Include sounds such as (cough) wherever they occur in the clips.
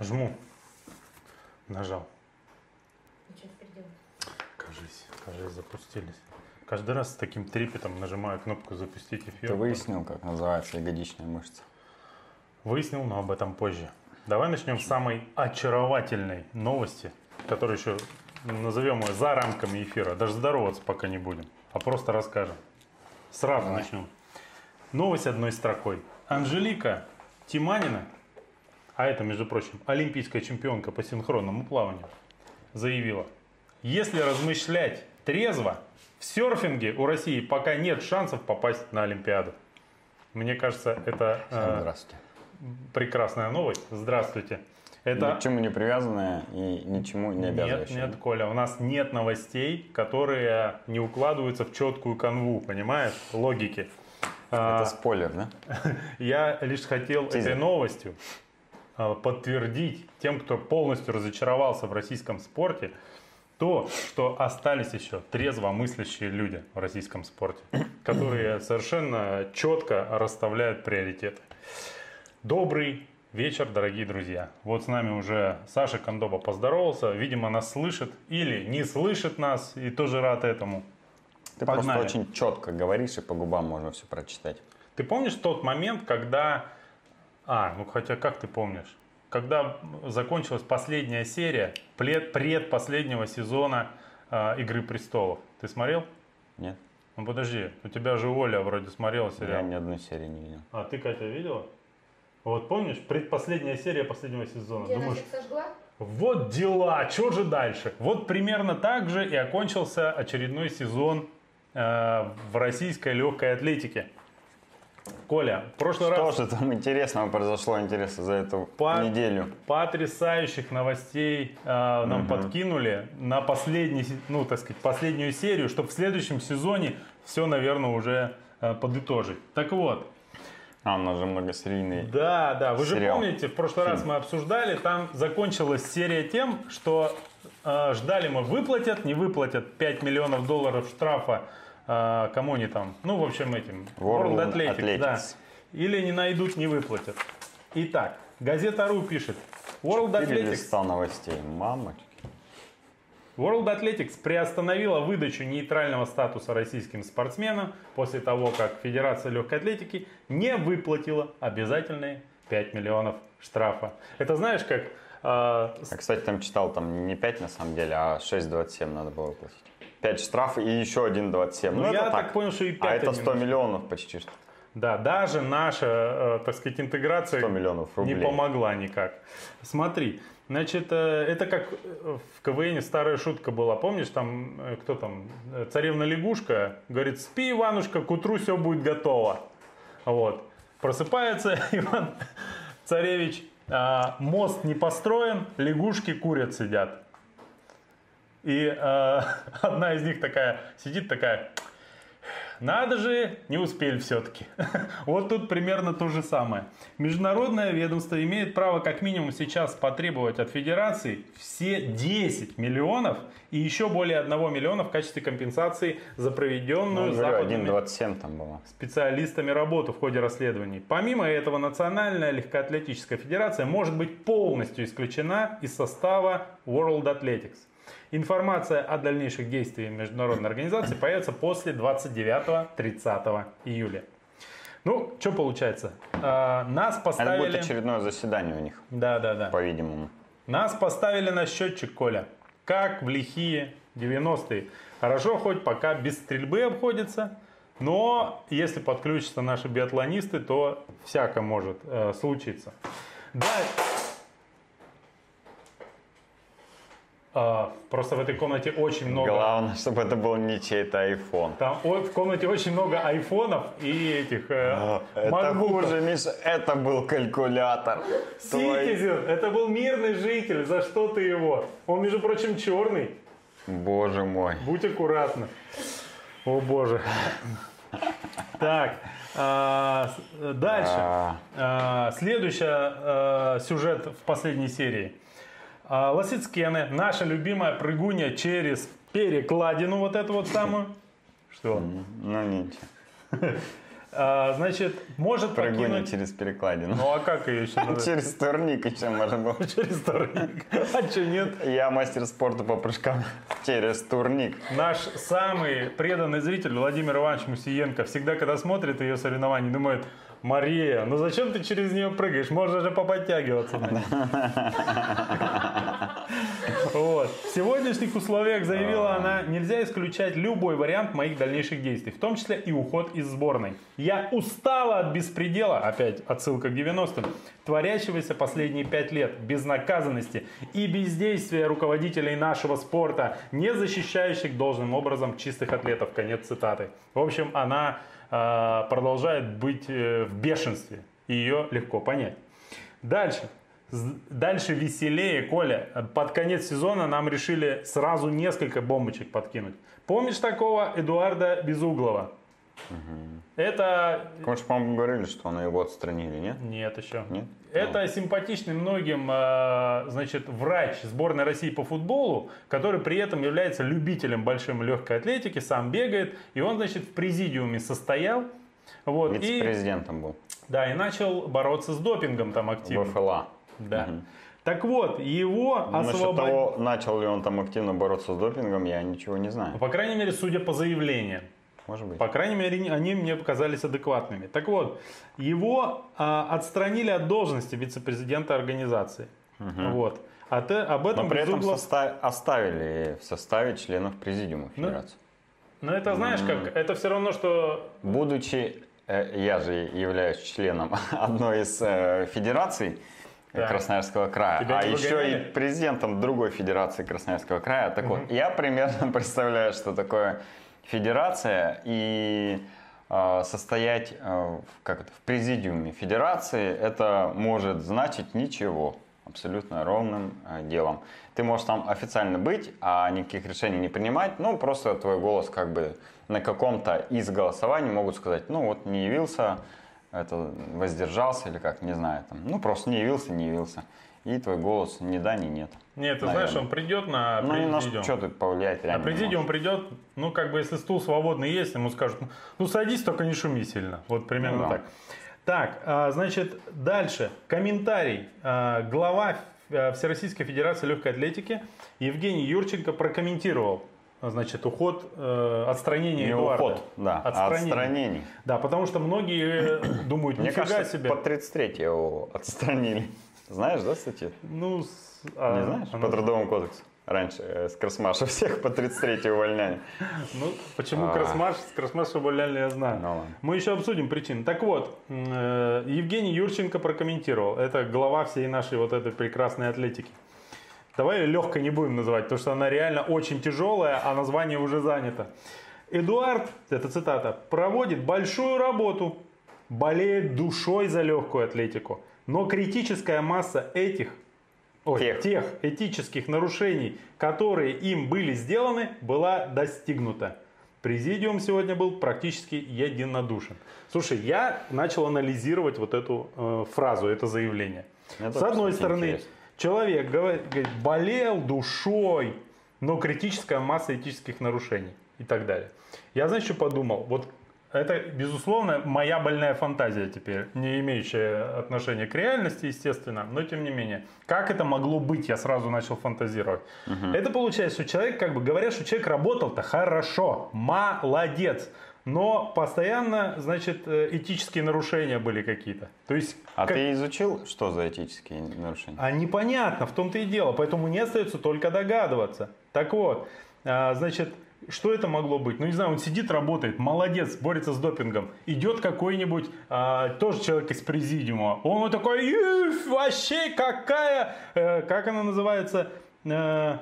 Жму. Нажал. И что теперь делать? Кажись, кажись, запустились. Каждый раз с таким трепетом нажимаю кнопку «Запустить эфир». Ты выяснил, как называется ягодичная мышца? Выяснил, но об этом позже. Давай начнем с самой очаровательной новости, которую еще назовем ее за рамками эфира. Даже здороваться пока не будем, а просто расскажем. Сразу Давай. начнем. Новость одной строкой. Анжелика Тиманина, а это, между прочим, олимпийская чемпионка по синхронному плаванию, заявила, если размышлять трезво, в серфинге у России пока нет шансов попасть на Олимпиаду. Мне кажется, это э, прекрасная новость. Здравствуйте. Это Ни к чему не привязанная и ничему не нет, обязывающая. нет, Коля, у нас нет новостей, которые не укладываются в четкую канву, понимаешь, логики. А, Это спойлер, да? (laughs) Я лишь хотел Тизер. этой новостью а, подтвердить тем, кто полностью разочаровался в российском спорте, то, что остались еще трезво мыслящие люди в российском спорте, (coughs) которые совершенно четко расставляют приоритеты. Добрый вечер, дорогие друзья. Вот с нами уже Саша Кондоба поздоровался. Видимо, нас слышит или не слышит нас и тоже рад этому. Ты Погнали. просто очень четко говоришь, и по губам можно все прочитать. Ты помнишь тот момент, когда... А, ну хотя как ты помнишь? Когда закончилась последняя серия пред, предпоследнего сезона э, «Игры престолов». Ты смотрел? Нет? Ну подожди, у тебя же Оля вроде смотрела Я сериал. ни одной серии не видел. А ты, Катя, видела? Вот помнишь, предпоследняя серия последнего сезона. Я Думаешь, сожгла? вот дела, что же дальше? Вот примерно так же и окончился очередной сезон э, в российской легкой атлетике. Коля, в прошлый Что раз же там интересного произошло, интересно, за эту По- неделю? потрясающих новостей э, нам подкинули на последний, ну, так сказать, последнюю серию, чтобы в следующем сезоне все, наверное, уже э, подытожить. Так вот, А, у нас же многосерийный. Да, да, вы же Сериал. помните, в прошлый раз мы обсуждали, там закончилась серия тем, что э, ждали мы, выплатят, не выплатят 5 миллионов долларов штрафа, кому они там, ну, в общем, этим, World Athletics, Athletics. да. Или не найдут, не выплатят. Итак, газета.ру пишет, World Athletics листа новостей. Мамочки. World Athletics приостановила выдачу нейтрального статуса российским спортсменам после того, как Федерация легкой атлетики не выплатила обязательные 5 миллионов штрафа. Это знаешь, как... э, Я, кстати, там читал, там не 5 на самом деле, а 6,27 надо было платить. 5 штраф и еще один 27. Ну, Ну, я это так понял, что и А 5 это они 100 нужны. миллионов почти что. Да, даже наша, э, так сказать, интеграция 100 миллионов не рублей. помогла никак. Смотри, значит, э, это как э, в КВН старая шутка была. Помнишь, там, кто там, царевна лягушка говорит, спи, Иванушка, к утру все будет готово. Вот. Просыпается (laughs) Иван Царевич, а, мост не построен, лягушки курят сидят. И э, (laughs) одна из них такая сидит такая, надо же, не успели все-таки. (laughs) Вот тут примерно то же самое. Международное ведомство имеет право как минимум сейчас потребовать от федерации все 10 миллионов и еще более 1 миллиона в качестве компенсации за проведенную Ну, западными 1,27 там было. специалистами работу в ходе расследований. Помимо этого, Национальная легкоатлетическая федерация может быть полностью исключена из состава World Athletics. Информация о дальнейших действиях международной организации появится после 29-30 июля. Ну, что получается? А, нас Это будет поставили... очередное заседание у них, Да, да, да. по-видимому. Нас поставили на счетчик, Коля. Как в лихие 90-е. Хорошо, хоть пока без стрельбы обходится. Но если подключатся наши биатлонисты, то всяко может э, случиться. Да. А, просто в этой комнате очень много... Главное, чтобы это был не чей-то iPhone. Там о- в комнате очень много айфонов и этих э, А, Это хуже, Миша, это был калькулятор. Твой- Ситизен, это был мирный житель, за что ты его? Он, между прочим, черный. Боже мой. Будь аккуратна. О боже. Так, а, с- дальше. А, А, Следующий а, сюжет в последней серии. А, Лосицкены, наша любимая прыгунья через перекладину вот эту вот самую. (laughs) Что? ну ничего. (laughs) А, значит, может Прыгуни покинуть... через перекладину. Ну а как ее еще? (laughs) Через турник еще можно было. Через турник. А что нет? Я мастер спорта по прыжкам через турник. Наш самый преданный зритель Владимир Иванович Мусиенко всегда, когда смотрит ее соревнования, думает, Мария, ну зачем ты через нее прыгаешь? Можно же поподтягиваться. на ней». Вот. В сегодняшних условиях, заявила она, нельзя исключать любой вариант моих дальнейших действий, в том числе и уход из сборной. Я устала от беспредела, опять отсылка к 90-м, творящегося последние пять лет, безнаказанности и бездействия руководителей нашего спорта, не защищающих должным образом чистых атлетов. Конец цитаты. В общем, она продолжает быть э, в бешенстве. И ее легко понять. Дальше. Дальше веселее, Коля. Под конец сезона нам решили сразу несколько бомбочек подкинуть. Помнишь такого Эдуарда Безуглова? Это... Конечно, по-моему, говорили, что она его отстранили, нет? Нет еще. Нет? Это симпатичный многим, э, значит, врач сборной России по футболу, который при этом является любителем большой легкой атлетики, сам бегает, и он, значит, в президиуме состоял, вот, и, Вице-президентом был. да, и начал бороться с допингом там активно. ВФЛА. Да. Так вот, его Ну, освободили. того, начал ли он там активно бороться с допингом, я ничего не знаю. По крайней мере, судя по заявлениям. Может быть. По крайней мере, они мне показались адекватными. Так вот, его а, отстранили от должности вице-президента организации. Вот. А те- об этом Но при этом Безуглов- соста- оставили в составе членов президиума Ну, федерации. Но это знаешь как? Это все равно, что... Будучи, э, я же являюсь членом (laughs) одной из э, федераций Так. Красноярского края, Тебя а еще выгоняли? и президентом другой федерации Красноярского края. Так вот, я примерно (laughs) представляю, что такое федерация и э, состоять в, как это, в президиуме федерации, это может значить ничего абсолютно ровным э, делом. Ты можешь там официально быть, а никаких решений не принимать, ну просто твой голос как бы на каком-то из голосований могут сказать, ну вот не явился, это воздержался или как, не знаю, там, ну просто не явился, не явился. И твой голос ни да, ни нет. Нет, ты Наверное. знаешь, он придет на Ну, ни на президиум. что тут повлиять На реально не президиум придет, ну, как бы, если стул свободный есть, ему скажут, ну, садись, только не шуми сильно. Вот примерно Ну да. так. Так, а, значит, дальше. Комментарий. А, Глава э, Всероссийской Федерации Легкой Атлетики Евгений Юрченко прокомментировал, значит, уход, э, отстранение Не Эдуарда. уход, да, а Отстранение. отстранение. Да, потому что многие думают, Мне нифига кажется, себе. по 33 его отстранили. Знаешь, да, статью? Ну, а, Не знаешь? она- По трудовому кодексу. Раньше э, с Красмаша всех по 33 увольняли. Ну, почему А. Красмаш, с Красмаша увольняли, я знаю. Ну. Мы еще обсудим причины. Так вот, э, Евгений Юрченко прокомментировал. Это глава всей нашей вот этой прекрасной атлетики. Давай ее легкой не будем называть, потому что она реально очень тяжелая, а название уже занято. Эдуард, это цитата, проводит большую работу, болеет душой за легкую атлетику, но критическая масса этих, ой, Тех. тех этических нарушений, которые им были сделаны, была достигнута. Президиум сегодня был практически единодушен. Слушай, я начал анализировать вот эту э, фразу, это заявление. Мне С одной стороны, интересно. человек говорит, говорит, болел душой, но критическая масса этических нарушений и так далее. Я, знаешь, что подумал? Вот это, безусловно, моя больная фантазия теперь, не имеющая отношения к реальности, естественно, но тем не менее. Как это могло быть, я сразу начал фантазировать. Это получается, что человек, как бы говорят, что человек работал-то хорошо, молодец, но постоянно, значит, э, этические нарушения были какие-то. То есть А как- ты изучил, что за этические нарушения? а непонятно, в том-то и дело. Поэтому мне остается только догадываться. Так вот, а, значит, что это могло быть? Ну, не знаю, он сидит, работает, молодец, борется с допингом. Идет какой-нибудь, а, тоже человек из президиума. Он вот такой, «Иф, вообще какая, э, как она называется? Э,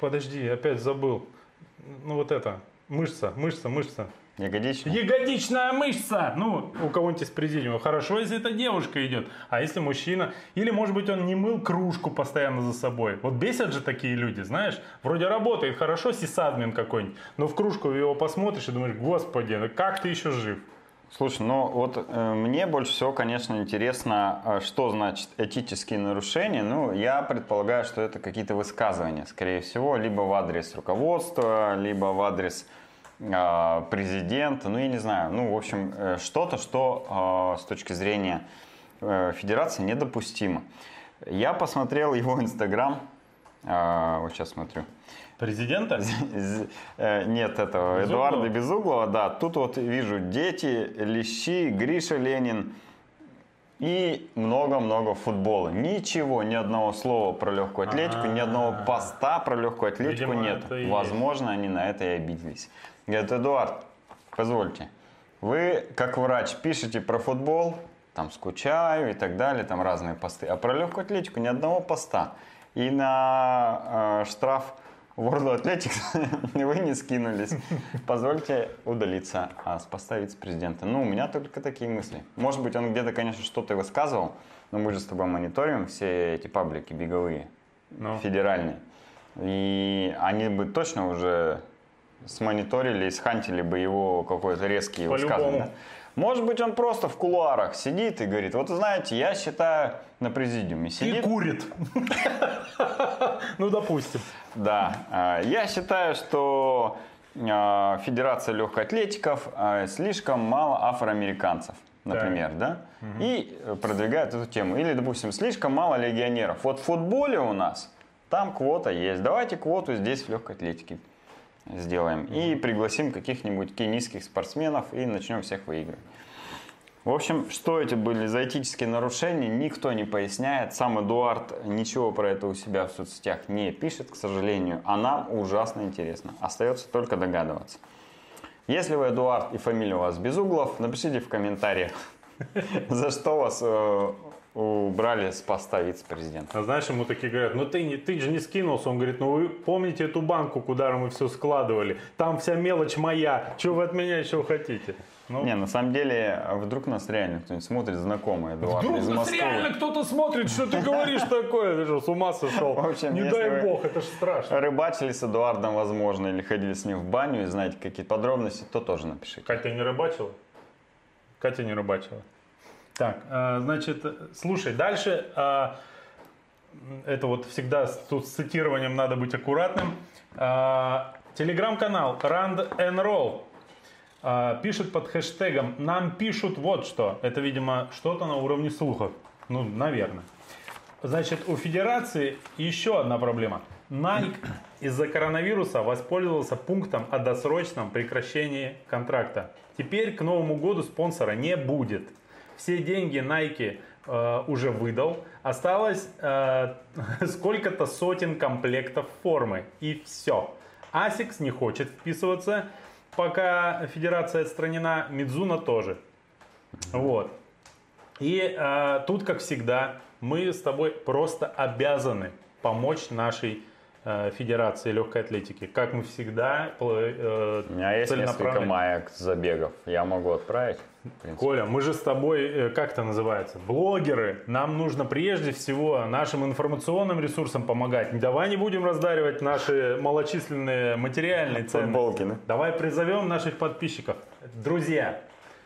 подожди, опять забыл. Ну, вот это, мышца, мышца, мышца. Ягодичная? Ягодичная мышца! Ну, у кого-нибудь из президиума. Хорошо, если это девушка идет. А если мужчина? Или, может быть, он не мыл кружку постоянно за собой. Вот бесят же такие люди, знаешь? Вроде работает хорошо, сисадмин какой-нибудь. Но в кружку его посмотришь и думаешь, господи, ну как ты еще жив? Слушай, ну вот э, мне больше всего, конечно, интересно, э, что значит этические нарушения. Ну, я предполагаю, что это какие-то высказывания, скорее всего, либо в адрес руководства, либо в адрес а, президента, ну я не знаю, ну в общем э, что-то, что а, с точки зрения э, федерации недопустимо. Я посмотрел его инстаграм, а, вот сейчас смотрю. Президента? Э, Нет, этого Безуглова? Эдуарда Безуглова, да. Тут вот вижу дети, Лещи, Гриша Ленин и много-много футбола. Ничего, ни одного слова про легкую атлетику, ни одного А-а-а. поста про легкую атлетику Видимо, нет. и есть. Возможно, они на это и обиделись. Говорят, Эдуард, позвольте, вы как врач пишете про футбол, там скучаю и так далее, там разные посты, а про легкую атлетику ни одного поста. И на э, штраф World Athletics (laughs) вы не скинулись. Позвольте удалиться а с поста вице-президента. Ну, у меня только такие мысли. Может быть, он где-то, конечно, что-то и высказывал, но мы же с тобой мониторим все эти паблики беговые, Ну. федеральные. И они бы точно уже смониторили и схантили бы его какой-то резкий высказывание. да? Может быть, он просто в кулуарах сидит и говорит, вот знаете, я считаю на президиуме И сидит. курит. (laughs) Ну, допустим. Да, а, я считаю, что а, Федерация легкоатлетиков а, слишком мало афроамериканцев, например, да, и э, продвигает эту тему. Или, допустим, слишком мало легионеров. Вот в футболе у нас там квота есть. Давайте квоту здесь в легкой атлетике сделаем. И пригласим каких-нибудь кенийских спортсменов и начнем всех выигрывать. В общем, что эти были за этические нарушения, никто не поясняет. Сам Эдуард ничего про это у себя в соцсетях не пишет, к сожалению. А нам ужасно интересно. Остается только догадываться. Если вы Эдуард и фамилия у вас без углов, напишите в комментариях, (laughs) за что вас э, убрали с поста вице-президента. А знаешь, ему такие говорят, ну ты, не, ты же не скинулся. Он говорит, ну вы помните эту банку, куда мы все складывали? Там вся мелочь моя. Чего вы от меня еще хотите? Ну, Не, на самом деле, а вдруг нас реально кто-нибудь смотрит, знакомый Эдуард Вдруг из нас Москвы. реально кто-то смотрит, что ты говоришь такое? Ты что, с ума сошел? В общем, не дай бог, это же страшно. Рыбачили с Эдуардом, возможно, или ходили с ним в баню и знаете какие подробности, то тоже напишите. Катя не рыбачила? Катя не рыбачила. Так, а, значит, слушай, дальше, а, это вот всегда тут с цитированием надо быть аккуратным. А, Телеграм-канал Rand and Roll пишет под хэштегом «Нам пишут вот что». Это, видимо, что-то на уровне слухов. Ну, наверное. Значит, у федерации еще одна проблема. Nike из-за коронавируса воспользовался пунктом о досрочном прекращении контракта. Теперь к Новому году спонсора не будет. Все деньги Nike э, уже выдал. Осталось э, (laughs) сколько-то сотен комплектов формы. И все. Asics не хочет вписываться, пока федерация отстранена. Мидзуна тоже. Вот. И э, тут, как всегда, мы с тобой просто обязаны помочь нашей Федерации легкой атлетики. Как мы всегда э, У меня есть несколько маек забегов. Я могу отправить. Коля, мы же с тобой, э, как это называется, блогеры. Нам нужно прежде всего нашим информационным ресурсам помогать. Давай не будем раздаривать наши малочисленные материальные ценности. Футболки, да? Давай призовем наших подписчиков. Друзья,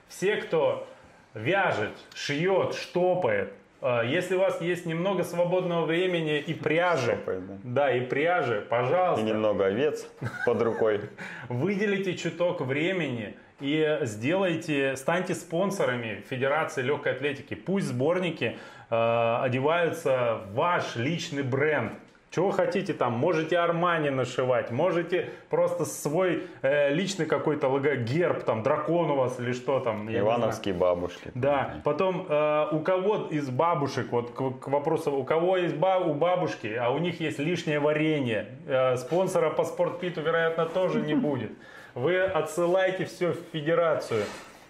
все, кто вяжет, шьет, штопает, э, если у вас есть немного свободного времени и пряжи, Штопает, да. да, и пряжи, И пожалуйста, немного овец (laughs) под рукой. выделите чуток времени и сделайте, станьте спонсорами Федерации легкой атлетики. Пусть сборники э, одеваются в ваш личный бренд. Чего хотите там, можете Армани нашивать, можете просто свой э, личный какой-то лого, герб, там, дракон у вас или что там. Ивановские бабушки. Да, потом э, у кого из бабушек, вот к, к вопросу, у кого есть ба- у бабушки, а у них есть лишнее варенье, э, спонсора по спортпиту, вероятно, тоже не будет. Вы отсылаете все в федерацию.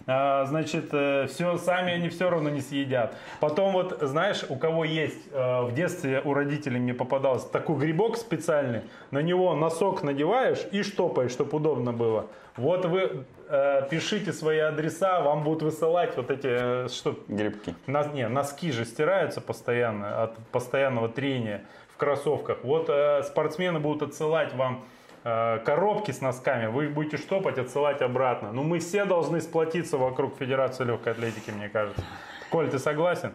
А, значит, все сами они все равно не съедят. Потом вот, знаешь, у кого есть, э, в детстве у родителей мне попадался такой грибок специальный, на него носок надеваешь и штопаешь, чтобы удобно было. Вот вы э, пишите свои адреса, вам будут высылать вот эти, э, что, Грибки. на- не, носки же стираются постоянно от постоянного трения в кроссовках. Вот э, спортсмены будут отсылать вам э, коробки с носками, вы их будете штопать, отсылать обратно. Ну, мы все должны сплотиться вокруг Федерации легкой атлетики, мне кажется. Коль, ты согласен?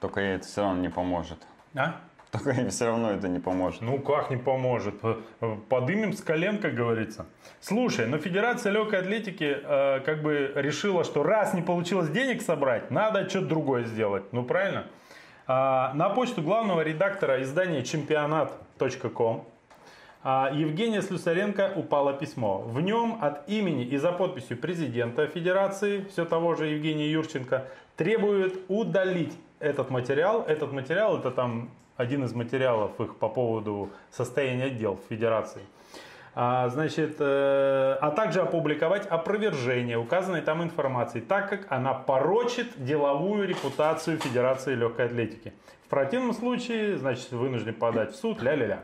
Только ей это все равно не поможет. А? Только все равно это не поможет. Ну как не поможет? П- Подымем с колен, как говорится. Слушай, но Федерация легкой атлетики э, как бы решила, что раз не получилось денег собрать, надо что-то другое сделать. Ну правильно? А, на почту главного редактора издания чемпионат.ком Евгения Слюсаренко упало письмо. В нем от имени и за подписью президента Федерации, все того же Евгения Юрченко, требует удалить этот материал. Этот материал это там один из материалов их по поводу состояния дел Федерации. А, значит, э, а также опубликовать опровержение указанной там информации, так как она порочит деловую репутацию Федерации легкой атлетики. В противном случае, значит, вынужден подать в суд, ля-ля-ля.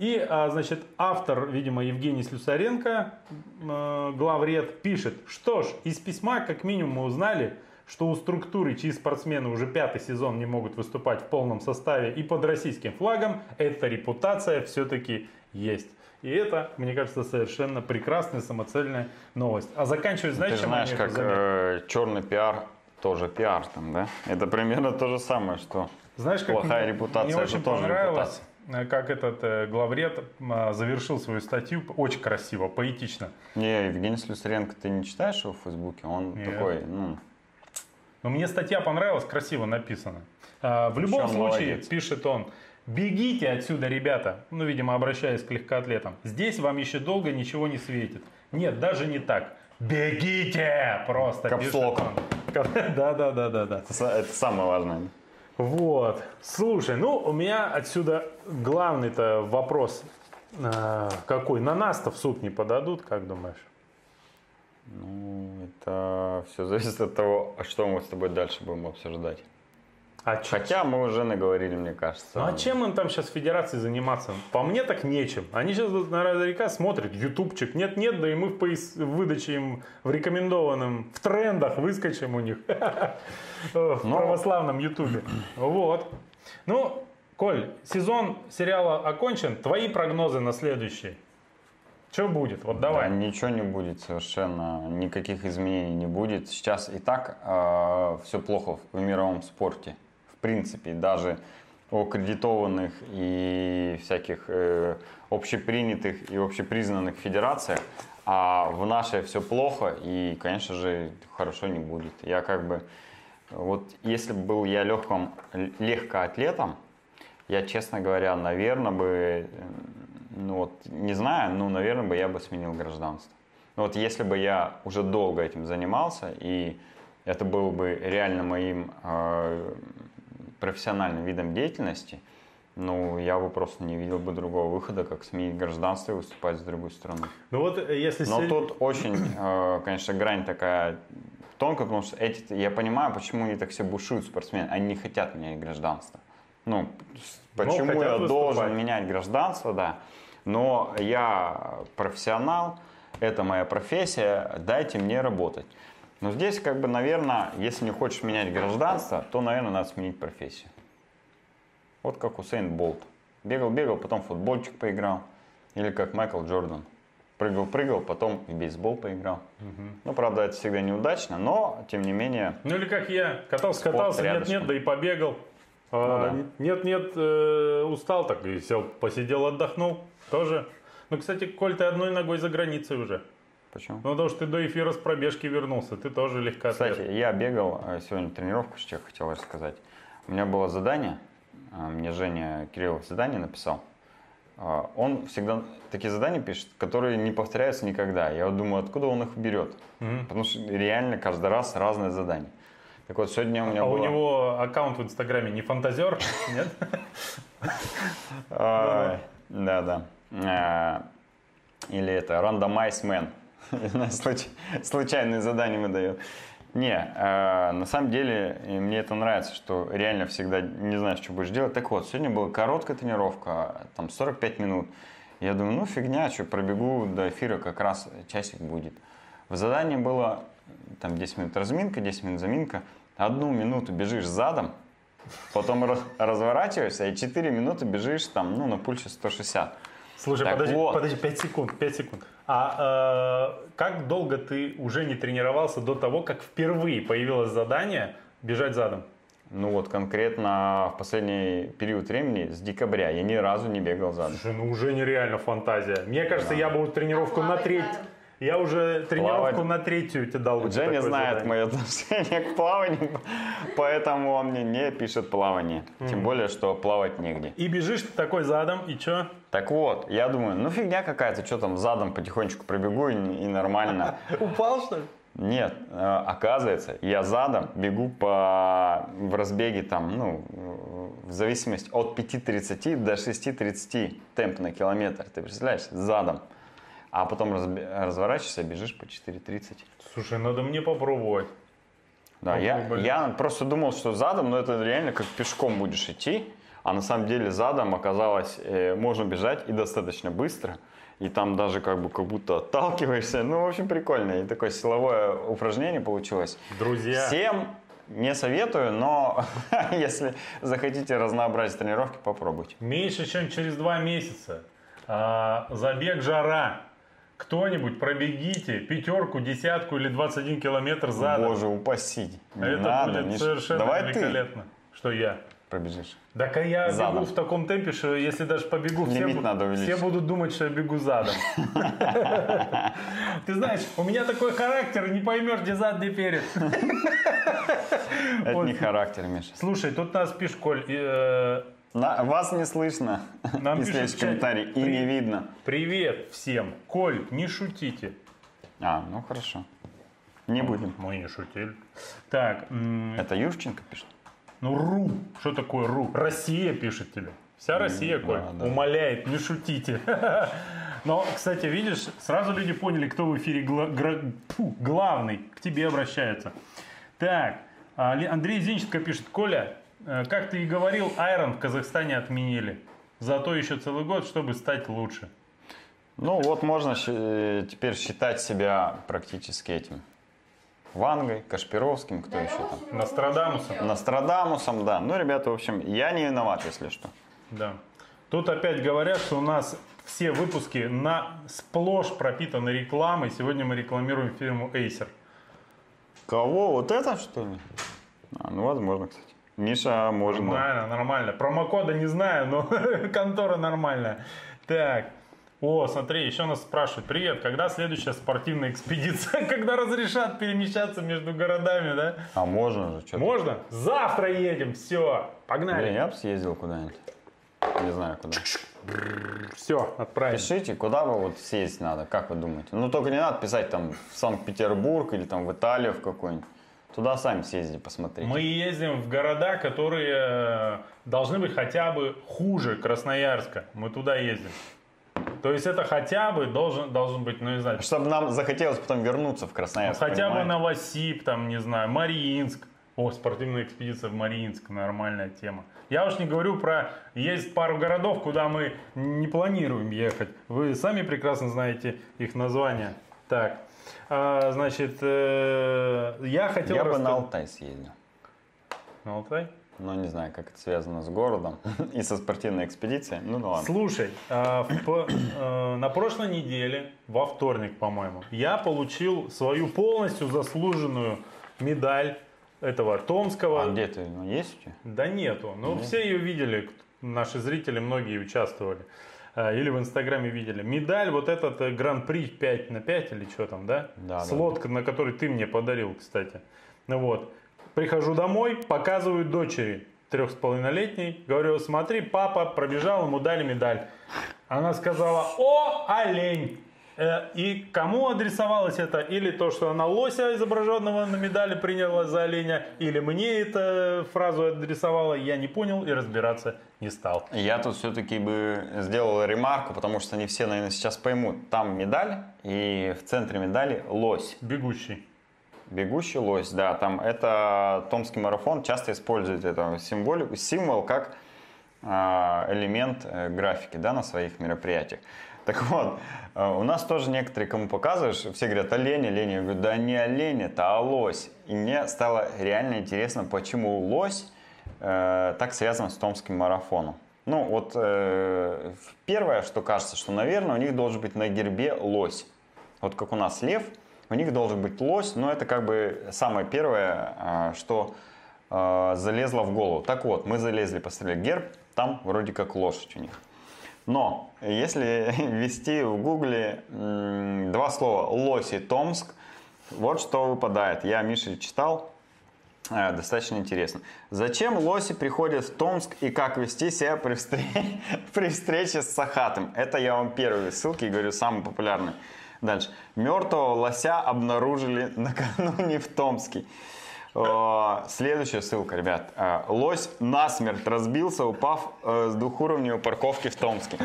И, а, значит, автор, видимо, Евгений Слюсаренко, э, главред, пишет, что ж, из письма как минимум мы узнали, что у структуры, чьи спортсмены уже пятый сезон не могут выступать в полном составе и под российским флагом, эта репутация все-таки есть. И это, мне кажется, совершенно прекрасная самоцельная новость. А заканчивать, знаешь, Ты чем знаешь, это как э, черный пиар тоже пиар там, да? Это примерно то же самое, что Знаешь, как плохая мне- репутация, Мне это очень тоже понравилось, э, как этот э, главред э, завершил свою статью очень красиво, поэтично. Не, Евгений Слюсаренко, ты не читаешь его в Фейсбуке? Он Нет. такой, ну, Но мне статья понравилась, красиво написана. А, В любом случае, молодец. пишет он, бегите отсюда, ребята. Ну, видимо, обращаясь к легкоатлетам. Здесь вам еще долго ничего не светит. Нет, даже не так. Бегите! Просто Капслок. (laughs) Да, да, да, да, да. это самое важное. Вот. Слушай, ну у меня отсюда главный-то вопрос э, какой? На нас-то в суд не подадут, как думаешь? Ну, это все зависит от того, а что мы с тобой дальше будем обсуждать. А Хотя мы уже наговорили, мне кажется. Ну а чем им там сейчас в федерации заниматься? По мне так нечем. Они сейчас наверняка смотрят ютубчик. Нет-нет, да и мы в, поис- выдаче им в рекомендованном, в трендах выскочим у них. (laughs) В Но- православном ютубе. Вот. Ну, Коль, сезон сериала окончен. Твои прогнозы на следующий. Что будет? Вот Да, давай. ничего не будет совершенно, никаких изменений не будет. Сейчас и так все плохо в мировом спорте. Принципе, даже у аккредитованных и всяких э, общепринятых и общепризнанных федерациях, а в нашей все плохо и, конечно же, хорошо не будет. Я как бы, вот если бы был я легком, легкоатлетом, я, честно говоря, наверное бы, ну вот, не знаю, ну, наверное бы я бы сменил гражданство. Ну вот если бы я уже долго этим занимался, и это был бы реально моим э, профессиональным видом деятельности, ну, я бы просто не видел бы другого выхода, как сменить гражданство и выступать с другой стороны. Ну вот э, если... Но тут очень, э, конечно, грань такая тонкая, потому что эти, я понимаю, почему они так все бушуют, спортсмены. Они не хотят менять гражданство. Ну, с- почему я выступать. должен менять гражданство, да. Но я профессионал, это моя профессия, дайте мне работать. Но здесь, как бы, наверное, если не хочешь менять гражданство, то, наверное, надо сменить профессию. Вот как Усейн Болт. Бегал-бегал, потом в футбольчик поиграл. Или как Майкл Джордан. Прыгал-прыгал, потом в бейсбол поиграл. Ну, правда, это всегда неудачно, но, тем не менее, Ну или как я, катался, Спорт катался, рядышком. нет-нет, да и побегал. А, Ну Нет-нет, э, устал так и сел, посидел, отдохнул. Тоже. Ну, кстати, Коль, ты одной ногой за границей уже. Почему? Ну, потому что ты до эфира с пробежки вернулся, ты тоже легкоатлет. Кстати, я бегал э, сегодня тренировку, что я хотел рассказать. У меня было задание, э, мне Женя Кириллов задание написал. Э, Он всегда такие задания пишет, которые не повторяются никогда. Я вот думаю, откуда он их берет? Мгм. Потому что реально каждый раз разное задание. Так вот, сегодня у меня А у было... него аккаунт в Инстаграме не фантазер, (laughs) нет? (laughs) А, Да, да. А, Или это Man. (laughs) Случ- Случайные задания выдает. Не, а, на самом деле мне это нравится, что реально всегда не знаешь, что будешь делать. Так вот, сегодня была короткая тренировка, там 45 минут. Я думаю, ну фигня, что пробегу до эфира, как раз часик будет. В задании было там 10 минут разминка, 10 минут заминка. Одну минуту бежишь задом, потом раз- разворачиваешься и 4 минуты бежишь там, ну, на пульсе 160. Слушай, Так подожди, вот. подожди, 5 секунд, 5 секунд. А э, как долго ты уже не тренировался до того, как впервые появилось задание бежать задом? Ну вот конкретно в последний период времени, с декабря, я ни разу не бегал задом. Слушай, ну уже нереально фантазия. Мне кажется, я бы тренировку А на треть. Я уже тренировку Плавать. на третью тебе дал. Женя знает задание. мое отношение к плаванию, поэтому он мне не пишет плавание. Тем более, что плавать негде. И бежишь ты такой задом, и чё? Так вот, я думаю, ну фигня какая-то, что там задом потихонечку пробегу и, и нормально. (laughs) Упал, что ли? Нет, э, оказывается, я задом бегу по в разбеге там, ну, в зависимости от 5.30 до 6.30 темп на километр. Ты представляешь? Задом. А потом разбе- разворачиваешься, бежишь по 4.30. Слушай, надо мне попробовать. Да, я, я просто думал, что задом, но это реально как пешком будешь идти. А на самом деле задом оказалось, э, можно бежать и достаточно быстро. И там даже как бы как будто отталкиваешься. Ну, в общем, прикольно. И такое силовое упражнение получилось. Друзья, Всем не советую, но (laughs) если захотите разнообразить тренировки, попробуйте. меньше, чем через два месяца а, забег жара. Кто-нибудь пробегите пятерку, десятку или 21 километр задом. Боже, упаси. Не Это надо. будет не совершенно Давай ты великолепно. Что я? пробежишь. Так а я Задом. бегу в таком темпе, что если даже побегу, все, бу- надо все будут думать, что я бегу задом. (laughs) Ты знаешь, у меня такой характер, не поймешь, где зад, где перед. (laughs) Это не характер, Миша. Слушай, тут нас пишет, Коль, э, На- вас не слышно. Нам И в чате. комментарий. И При- не видно. привет всем. Коль, не шутите. А, ну хорошо. Не будем. Мы не шутили. Так, Это Юрченко пишет? ну ру. Что такое ру? Россия пишет тебе. Вся Россия, да, Коль, да. умоляет, не шутите. (laughs) Но, кстати, видишь, сразу люди поняли, кто в эфире гла- гра- фу, главный. К тебе обращаются. Так, а, Андрей Зинченко пишет. Коля, как ты и говорил, Айрон в Казахстане отменили. Зато еще целый год, чтобы стать лучше. Ну вот можно э, теперь считать себя практически этим. Вангой, Кашпировским, кто еще там? Нострадамусом. Нострадамусом, да. Ну, ребята, в общем, я не виноват, если что. Да. Тут опять говорят, что у нас все выпуски на сплошь пропитаны рекламой. Сегодня мы рекламируем фирму Acer. Кого? Вот это, что ли? А, ну, возможно, кстати. Миша, да. Нормально, нормально. Промокода не знаю, но (laughs) контора нормальная. Так. О, смотри, еще нас спрашивают. Привет, когда следующая спортивная экспедиция? (laughs) Когда разрешат перемещаться между городами, да? А можно же, что Можно? Завтра едем, все, Блин, погнали. я бы съездил куда-нибудь. Не знаю куда. Все, отправим. Пишите, куда бы вот съездить надо, как вы думаете? Ну, только не надо писать там в Санкт-Петербург или там в Италию в какой-нибудь. Туда сами съездите, посмотрите. Мы ездим в города, которые э, должны быть хотя бы хуже Красноярска. Мы туда ездим. То есть это хотя бы должен, должен быть, ну не знаю, Чтобы нам захотелось потом вернуться в ну, Красноярск. хотя бы понимаете? Новосиб, там, не знаю, Мариинск. О, спортивная экспедиция в Мариинск, нормальная тема. Я уж не говорю про... Есть пару городов, куда мы не планируем ехать. Вы сами прекрасно знаете их названия. Так, а, значит, э, я хотел... Я бы на Алтай съездил. На Алтай? Но не знаю, как это связано с городом (laughs) и со спортивной экспедицией. Ну, ну ладно. Слушай, а, в э, на прошлой неделе, во вторник, по-моему, я получил свою полностью заслуженную медаль этого Томского. А где ты? Ну, есть у тебя? Да нету. Ну, все ее видели, наши зрители, многие участвовали. Э, Или в Инстаграме видели. Медаль, вот этот э, Гран-при 5 на 5 или что там, да? Да, С да. на который ты мне подарил, кстати. Ну вот. Прихожу домой, показываю дочери трех с половиной летней. Говорю, смотри, папа пробежал, ему дали медаль. Она сказала, о, олень. Э, И кому адресовалось это? Или то, что она лося, изображенного на медали, приняла за оленя, или мне эту фразу адресовала, я не понял и разбираться не стал. Я тут все-таки бы сделал ремарку, потому что не все, наверное, сейчас поймут. Там медаль, и в центре медали лось. Бегущий. Бегущий лось, да, там это Томский марафон часто использует это символику, символ как а, элемент э, графики, да, на своих мероприятиях. Так вот, э, у нас тоже некоторые, кому показываешь, все говорят олень, олень. Я говорю, да не олень, это а лось. И мне стало реально интересно, почему лось э, так связан с Томским марафоном. Ну, вот э, первое, что кажется, что, наверное, у них должен быть на гербе лось. Вот как у нас лев, у них должен быть лось, но это как бы самое первое, а, что э, залезла в голову. Так вот, мы залезли, посмотрели герб, там вроде как лошадь у них. Но если (laughs) ввести в гугле два слова «лось» и «Томск», вот что выпадает. Я Миша читал, э, достаточно интересно. Зачем лоси приходят в Томск и как вести себя при, встре- (laughs) при встрече с Сахатым? Это я вам первые ссылки говорю, самый популярный. Дальше. Мертвого лося обнаружили накануне в Томске. Следующая ссылка, ребят. Э, Лось насмерть разбился, упав э, с двухуровневой парковки в Томске.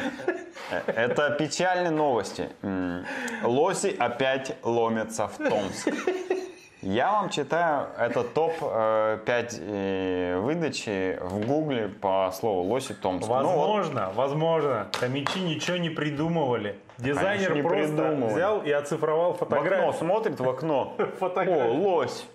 Э, Это печальные новости. Лоси опять ломятся в Томск. Я вам читаю, это топ-5 выдачи в гугле по слову лоси Томск. Ну, вот Возможно, возможно, хомячи ничего не придумывали. Дизайнер Конечно, не просто придумывали. взял и оцифровал в окно фотографию. смотрит в окно. (laughs) О, Фотографию. лось.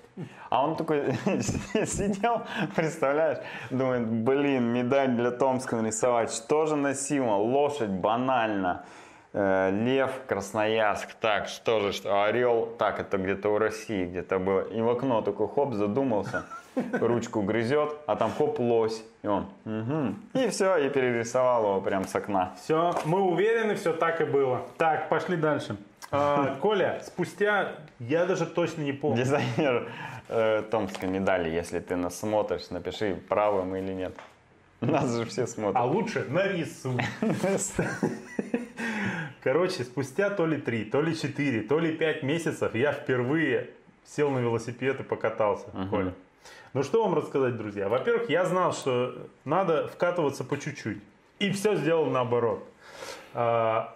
А он такой (laughs) сидел, представляешь, думает, блин, медаль для Томска нарисовать. Что же носимо? Лошадь, банально. Э, Лев, Красноярск, так, что же, что, Орел, так, это где-то в России где-то было. И в окно такой, хоп, задумался, ручку грызет, а там хоп, лось. И он, «Мгм». и все, и перерисовал его прям с окна. Все, мы уверены, все так и было. Так, пошли дальше. А, Коля, спустя, я даже точно не помню. Дизайнер э, Томской медали, если ты нас смотришь, напиши, правы мы или нет. Нас же все А смотрят. лучше нарисуй. Короче, спустя то ли три, то ли четыре, то ли пять месяцев я впервые сел на велосипед и покатался, Коля. Ну что вам рассказать, друзья? Во-первых, я знал, что надо вкатываться по чуть-чуть. И все сделал наоборот. А,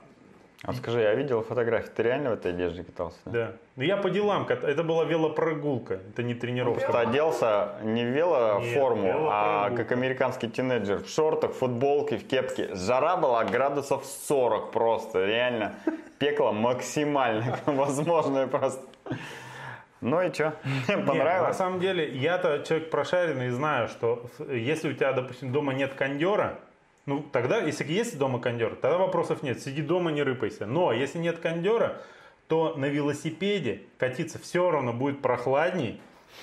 А скажи, я видел фотографии, ты реально в этой одежде катался? да? да. Но я по делам, это была велопрогулка, это не тренировка. Ты оделся не в велоформу, Нет, а как американский тинейджер. В шортах, футболке, в кепке. Жара была градусов 40 просто. Реально. Пекло максимально (laughs) возможное просто. Ну и что? (laughs) Нет, на Понравилось? самом деле, я-то человек прошаренный и знаю, что если у тебя, допустим, дома нет кондера, ну, тогда, если есть дома кондер, тогда вопросов нет. Сиди дома, не рыпайся. Но если нет кондера, то на велосипеде катиться все равно будет прохладней,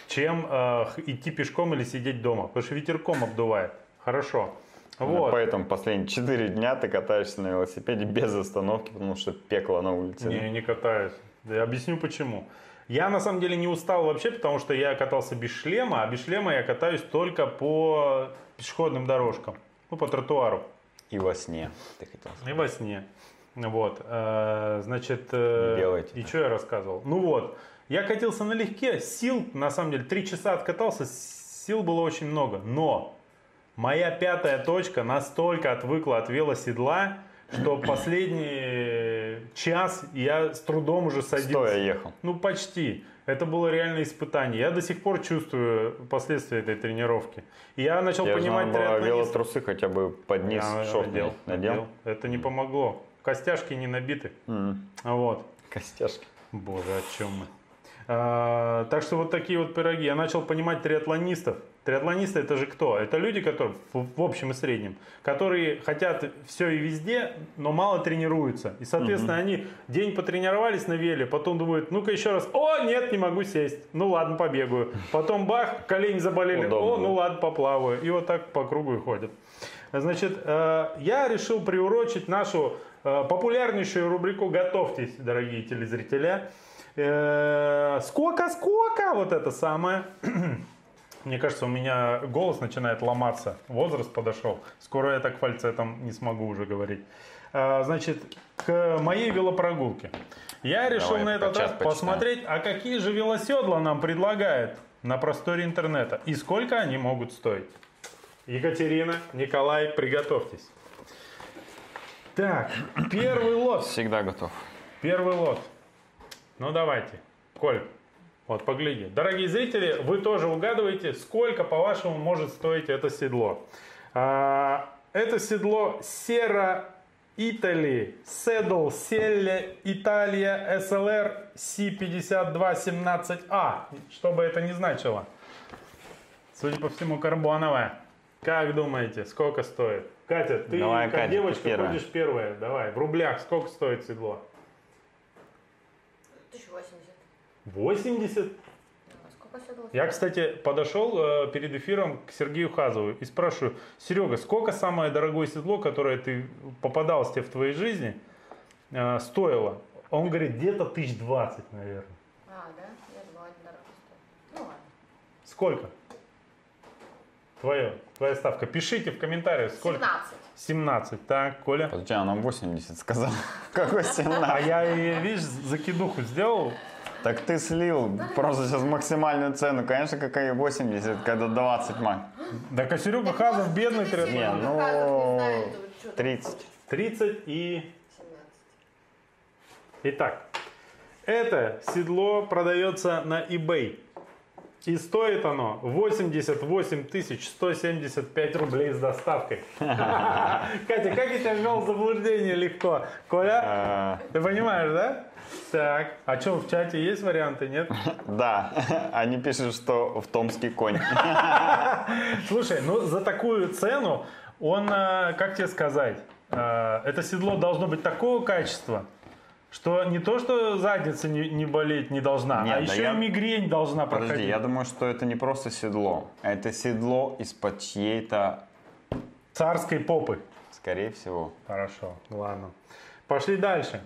чем э, идти пешком или сидеть дома. Потому что ветерком обдувает. Хорошо. Вот. Поэтому последние 4 дня ты катаешься на велосипеде без остановки, потому что пекло на улице. Не, не катаюсь. Я объясню почему. Я на самом деле не устал вообще, потому что я катался без шлема, а без шлема я катаюсь только по пешеходным дорожкам, ну по тротуару И во сне, ты хотел сказать. и во сне. Вот, э, значит, э, Не делайте и так. что я рассказывал? Ну вот, я катился налегке, сил, на самом деле, три часа откатался, сил было очень много, но моя пятая точка настолько отвыкла от велоседла, что последний час я с трудом уже садился. Стоя ехал. Ну, почти. Это было реально испытание. Я до сих пор чувствую последствия этой тренировки. И я начал Я понимать надо было триатлонистов. велотрусы хотя бы под низ Я шорт надел, надел. надел. Это не помогло. Костяшки не набиты. М, Вот. Костяшки. Боже, о чем мы? А, так что вот такие вот пироги. Я начал понимать триатлонистов. Триатлонисты это же кто? Это люди, которые в, общем и среднем, которые хотят все и везде, но мало тренируются. И, соответственно, они день потренировались на веле, потом думают, ну-ка еще раз, о, нет, не могу сесть. Ну ладно, побегаю. Потом бах, колени заболели, Удобно. о, ну ладно, поплаваю. И вот так по кругу и ходят. Значит, э, я решил приурочить нашу э, популярнейшую рубрику «Готовьтесь, дорогие телезрители». Э, Сколько-сколько, вот это самое. (clears throat) Мне кажется, у меня голос начинает ломаться. Возраст подошел. Скоро я так фальцетом не смогу уже говорить. Э, Значит, к моей велопрогулке. Я решил Давай, на этот раз почитаем. посмотреть, а какие же велоседла нам предлагают на просторе интернета и сколько они могут стоить. Екатерина, Николай, приготовьтесь. Так, первый лот. Всегда готов. Первый лот. Ну давайте. Коль, вот погляди. Дорогие зрители, вы тоже угадываете, сколько, по-вашему, может стоить это седло. А, это седло Сера Итали, Седл, Селле, Италия, СЛР, Си5217А. Что бы это ни значило. Судя по всему, карбоновая. Как думаете, сколько стоит? Катя, ты Давай, как Катя, ты девочка первая. ходишь первая. Давай, в рублях сколько стоит седло? 1080. 80? А сколько? Какое седло? Я, кстати, подошел э, перед эфиром к Сергею Хазову и спрашиваю, Серега, сколько самое дорогое седло, которое ты попадалось тебе в твоей жизни, э, стоило? Он говорит, где-то тысяч двадцать, наверное. А, да? Я думала, один дорого стоит. Ну ладно. Сколько? Твое, твоя ставка. Пишите в комментариях, сколько. 17. 17. Так, Коля. Подожди, она 80 сказала. Какой 17? А я, видишь, закидуху сделал. Так ты слил просто сейчас максимальную цену. Конечно, какая 80, когда 20 мак. Так а Серега Так, Хазов бедный трет. Не, ну, Хазов не знает, что там 30. 30 и... 17. Итак, это седло продается на eBay. И стоит оно 88 175 рублей с доставкой. (laughs) Катя, как я тебя ввел в заблуждение легко? Коля, Э, ты понимаешь, да? Так, а что, в чате есть варианты, нет? (laughs) Да, (laughs) они пишут, что в Томский конь. (laughs) Слушай, ну за такую цену он, э, как тебе сказать, э, это седло должно быть такого качества, что не то, что задница не, не болеть не должна, Нет, а да еще я- и мигрень должна Подожди, проходить. я думаю, что это не просто седло. Это седло из-под чьей-то, Царской попы. скорее всего. Хорошо, ладно. Пошли дальше.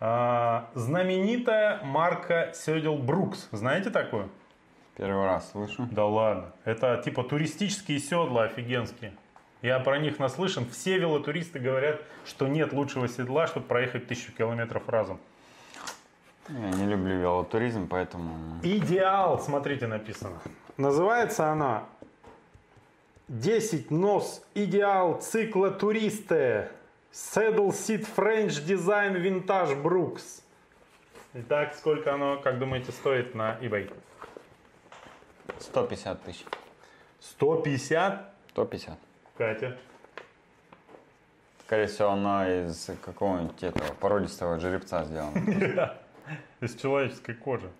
А, знаменитая марка Седел Брукс. Знаете такую? Первый раз слышу. Да ладно. Это типа туристические седла офигенские. Я про них наслышан. Все велотуристы говорят, что нет лучшего седла, чтобы проехать тысячу километров разом. Я не люблю велотуризм, поэтому... Идеал, смотрите, написано. Называется она 10 нос идеал цикла туристы. Saddle Seat French Design Vintage Brooks. Итак, сколько оно, как думаете, стоит на eBay? 150 тысяч. 150? 150. Катя. Скорее всего, оно из какого-нибудь этого породистого жеребца сделано. (laughs) Из человеческой кожи.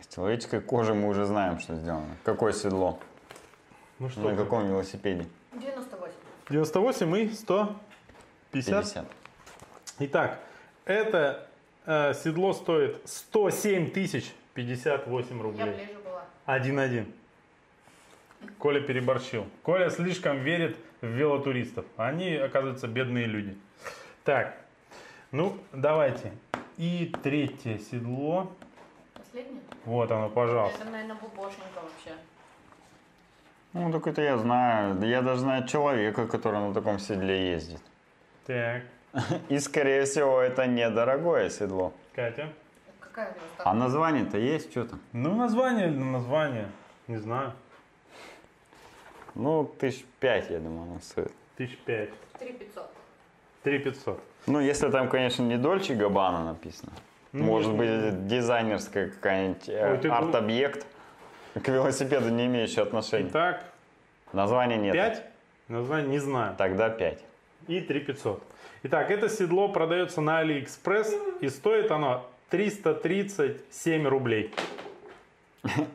Из человеческой кожи мы уже знаем, что сделано. Какое седло? Ну что, На каком велосипеде? 98. 98 и 150. 50. Итак, это э, седло стоит 107 тысяч 58 Я рублей. ближе была. Один-один. Коля переборщил. Коля слишком верит в велотуристов. Они, оказывается, бедные люди. Так, ну, давайте. И третье седло. Последнее? Вот оно, пожалуйста. Это, наверное, бубошенька вообще. Ну, так это я знаю. Я даже знаю человека, который на таком седле ездит. Так, (laughs) И, скорее всего, это недорогое седло. Катя. Какая А название-то есть что-то? Ну, название, название. Не знаю. Ну, тысяч пять, я думаю, оно стоит. Тысяч пять. 3500. Три пятьсот. Ну, если там, конечно, не Dolce Gabbana написано. Ну, Может нет, быть, это дизайнерская какая-нибудь э, арт-объект к велосипеду не имеющий отношения. Итак, Названия нет. пять. Название не знаю. Тогда 5. И 3500. Итак, это седло продается на Алиэкспресс и стоит оно 337 рублей.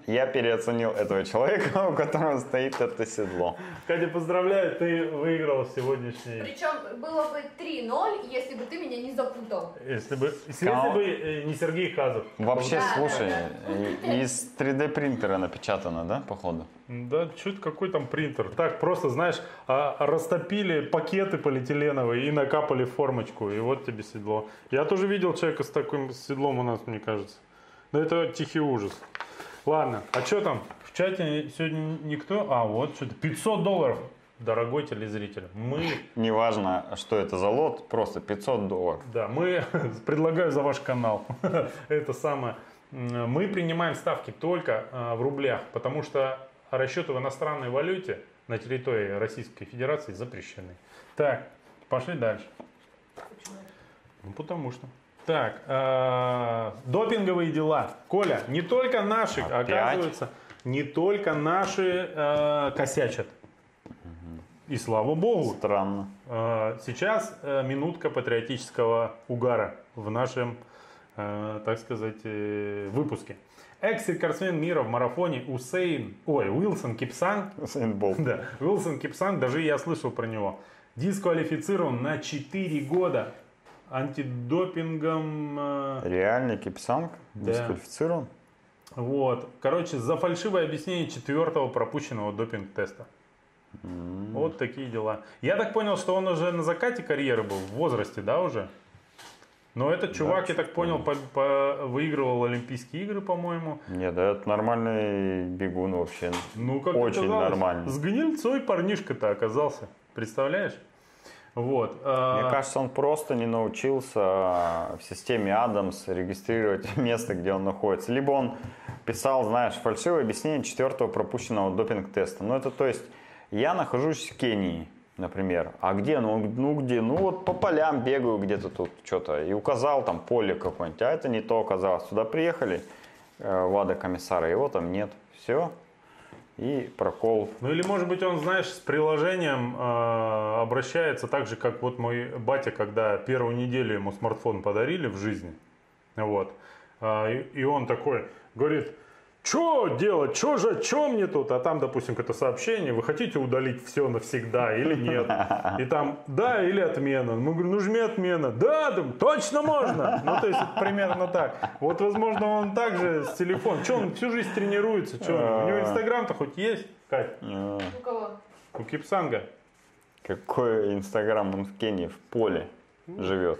Я переоценил этого человека, у которого стоит это седло. Катя, поздравляю, ты выиграл сегодняшний... Причем было бы 3-0, если бы ты меня не запутал. Если бы, если бы э, не Сергей Хазов. Вообще, Да, слушай, да, и- из 3D принтера напечатано, да, походу? Да, что какой там принтер? Так, просто, знаешь, а, растопили пакеты полиэтиленовые и накапали формочку, и вот тебе седло. Я тоже видел человека с таким седлом у нас, мне кажется. Но это тихий ужас. Ладно, а что там? В чате сегодня никто? А, вот что-то. 500 долларов, дорогой телезритель. Мы, Неважно, что это за лот, просто 500 долларов. да, мы, (laughs) предлагаю за ваш канал. (laughs) Это самое. Мы принимаем ставки только а, в рублях, потому что расчеты в иностранной валюте на территории Российской Федерации запрещены. Так, пошли дальше. Почему? Ну, потому что. Так, э, допинговые дела. Коля, не только наши, Опять? оказывается, не только наши э, косячат. И слава богу. Странно. Э, Сейчас минутка патриотического угара в нашем, так сказать, выпуске. Экс-рекордсмен мира в марафоне Усейн, ой, Уилсон Кипсан, Усейн Болт. да, Уилсон Кипсан, даже я слышал про него, дисквалифицирован на 4 года антидопингом. э, Реальный Кипсанг Да. дисквалифицирован? Вот. Короче, за фальшивое объяснение четвертого пропущенного допинг-теста. Вот такие дела. Я так понял, что он уже на закате карьеры был, в возрасте, да, уже? Но этот чувак, я так понял, по- по- выигрывал Олимпийские игры, по-моему. Нет, да это нормальный бегун вообще. Ну, как Очень нормально. С гнильцой парнишка-то оказался. Представляешь? Вот. а, Мне кажется, он просто не научился в системе Адамс регистрировать (laughs) место, где он находится. Либо он писал, знаешь, фальшивое объяснение четвертого пропущенного допинг-теста. Ну, это то есть, я нахожусь в Кении, например. А где? Ну, ну где? Ну, вот по полям бегаю где-то тут что-то. И указал там поле какое-нибудь. А это не то оказалось. Сюда приехали э, ВАДА комиссара, его там нет. Все. И прокол. Ну или может быть он, знаешь, с приложением э, обращается так же, как вот мой батя, когда первую неделю ему смартфон подарили в жизни. Вот. И, и он такой говорит, что делать, что же, что мне тут? А там, допустим, какое-то сообщение, вы хотите удалить все навсегда или нет? И там, да или отмена. Мы говорим, ну жми отмена. Да, да, точно можно. Ну, то есть, примерно так. Вот, возможно, он также с телефоном. Что, он всю жизнь тренируется? Что, у него Инстаграм-то хоть есть, Кать? Э, У кого? У Кипсанга. Какой Инстаграм он в Кении, в поле живет.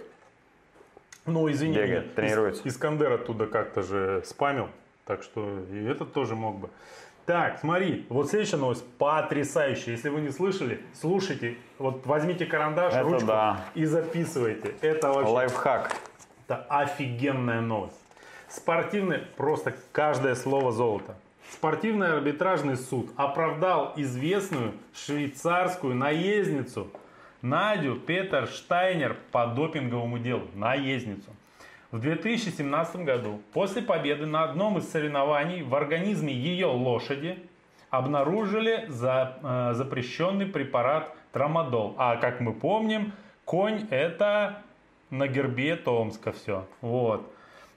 Ну, извини Бегает, меня. тренируется. Ис- Искандер оттуда как-то же спамил. Так что и этот тоже мог бы. Так, смотри, вот следующая новость потрясающая. Если вы не слышали, слушайте. Вот возьмите карандаш, Это ручку да. и записывайте. Это вообще Лайфхак. это офигенная новость. Спортивный, просто каждое слово золото. Спортивный арбитражный суд оправдал известную швейцарскую наездницу Надю Петер Штайнер по допинговому делу. Наездницу. В 2017 году, после победы на одном из соревнований, в организме ее лошади обнаружили за, э, запрещенный препарат трамадол. А как мы помним, конь это на гербе Томска все. Вот.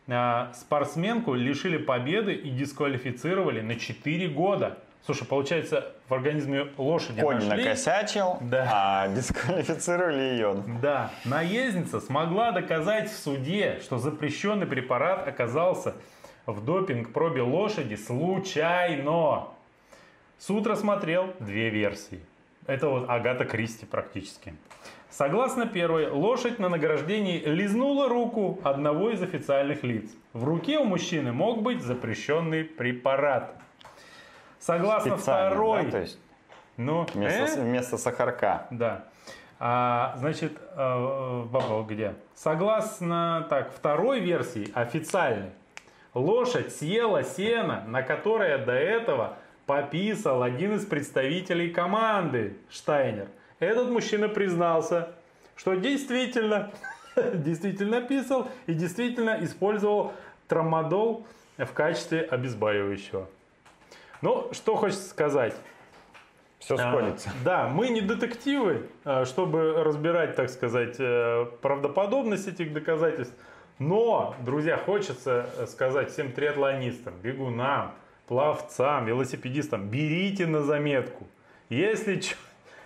А, спортсменку лишили победы и дисквалифицировали на 4 года. Слушай, получается, в организме лошади Конь нашли... накосячил, Да. а (laughs) дисквалифицировали ее. Да, наездница смогла доказать в суде, что запрещенный препарат оказался в допинг-пробе лошади случайно. Суд рассмотрел две версии. Это вот Агата Кристи практически. Согласно первой, лошадь на награждении лизнула руку одного из официальных лиц. В руке у мужчины мог быть запрещенный препарат. Согласно Специально, второй, да, то есть ну, вместо, э? вместо сахарка. Да. А, значит, э, баба где? Согласно так, второй версии, официальной, лошадь съела сено, на которое до этого пописал один из представителей команды Штайнер. Этот мужчина признался, что действительно, (laughs) действительно писал и действительно использовал трамадол в качестве обезболивающего. Ну, что хочется сказать. Все А, сходится. Да, мы не детективы, а, чтобы разбирать, так сказать, э, правдоподобность этих доказательств. Но, друзья, хочется э, сказать всем триатлонистам, бегунам, пловцам, велосипедистам, берите на заметку. Если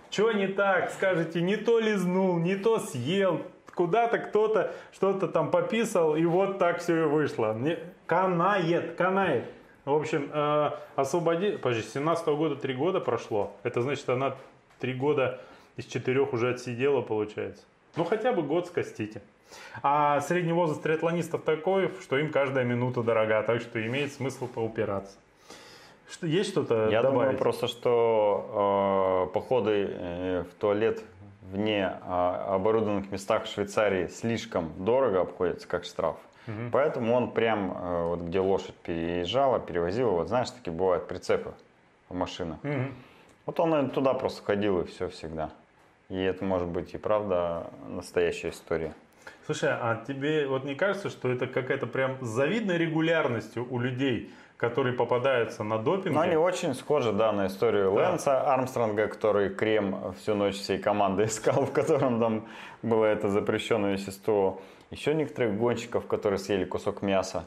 что не так, скажете, не то лизнул, не то съел, куда-то кто-то что-то там пописал, и вот так все и вышло. Канает, канает. В общем, э, освободи... Подожди, с 17 года три года прошло. Это значит, она три года из четырех уже отсидела, получается. Ну, хотя бы год скостите. А средний возраст триатлонистов такой, что им каждая минута дорога, так что имеет смысл поупираться. Что, есть что-то Я добавить? думаю просто, что э, походы э, в туалет вне э, оборудованных местах в Швейцарии слишком дорого обходятся, как штраф. Поэтому он прям, э, вот где лошадь переезжала, перевозила, вот знаешь, такие бывают прицепы в машинах. Мгм. Вот он туда просто ходил и все всегда. И это может быть и правда настоящая история. Слушай, а тебе вот не кажется, что это какая-то прям с завидной регулярностью у людей, которые попадаются на допинге? Но они очень схожи, да, на историю Да. Лэнса Армстронга, который крем всю ночь всей команды (laughs) искал, в котором там было это запрещенное вещество. Еще некоторых гонщиков, которые съели кусок мяса,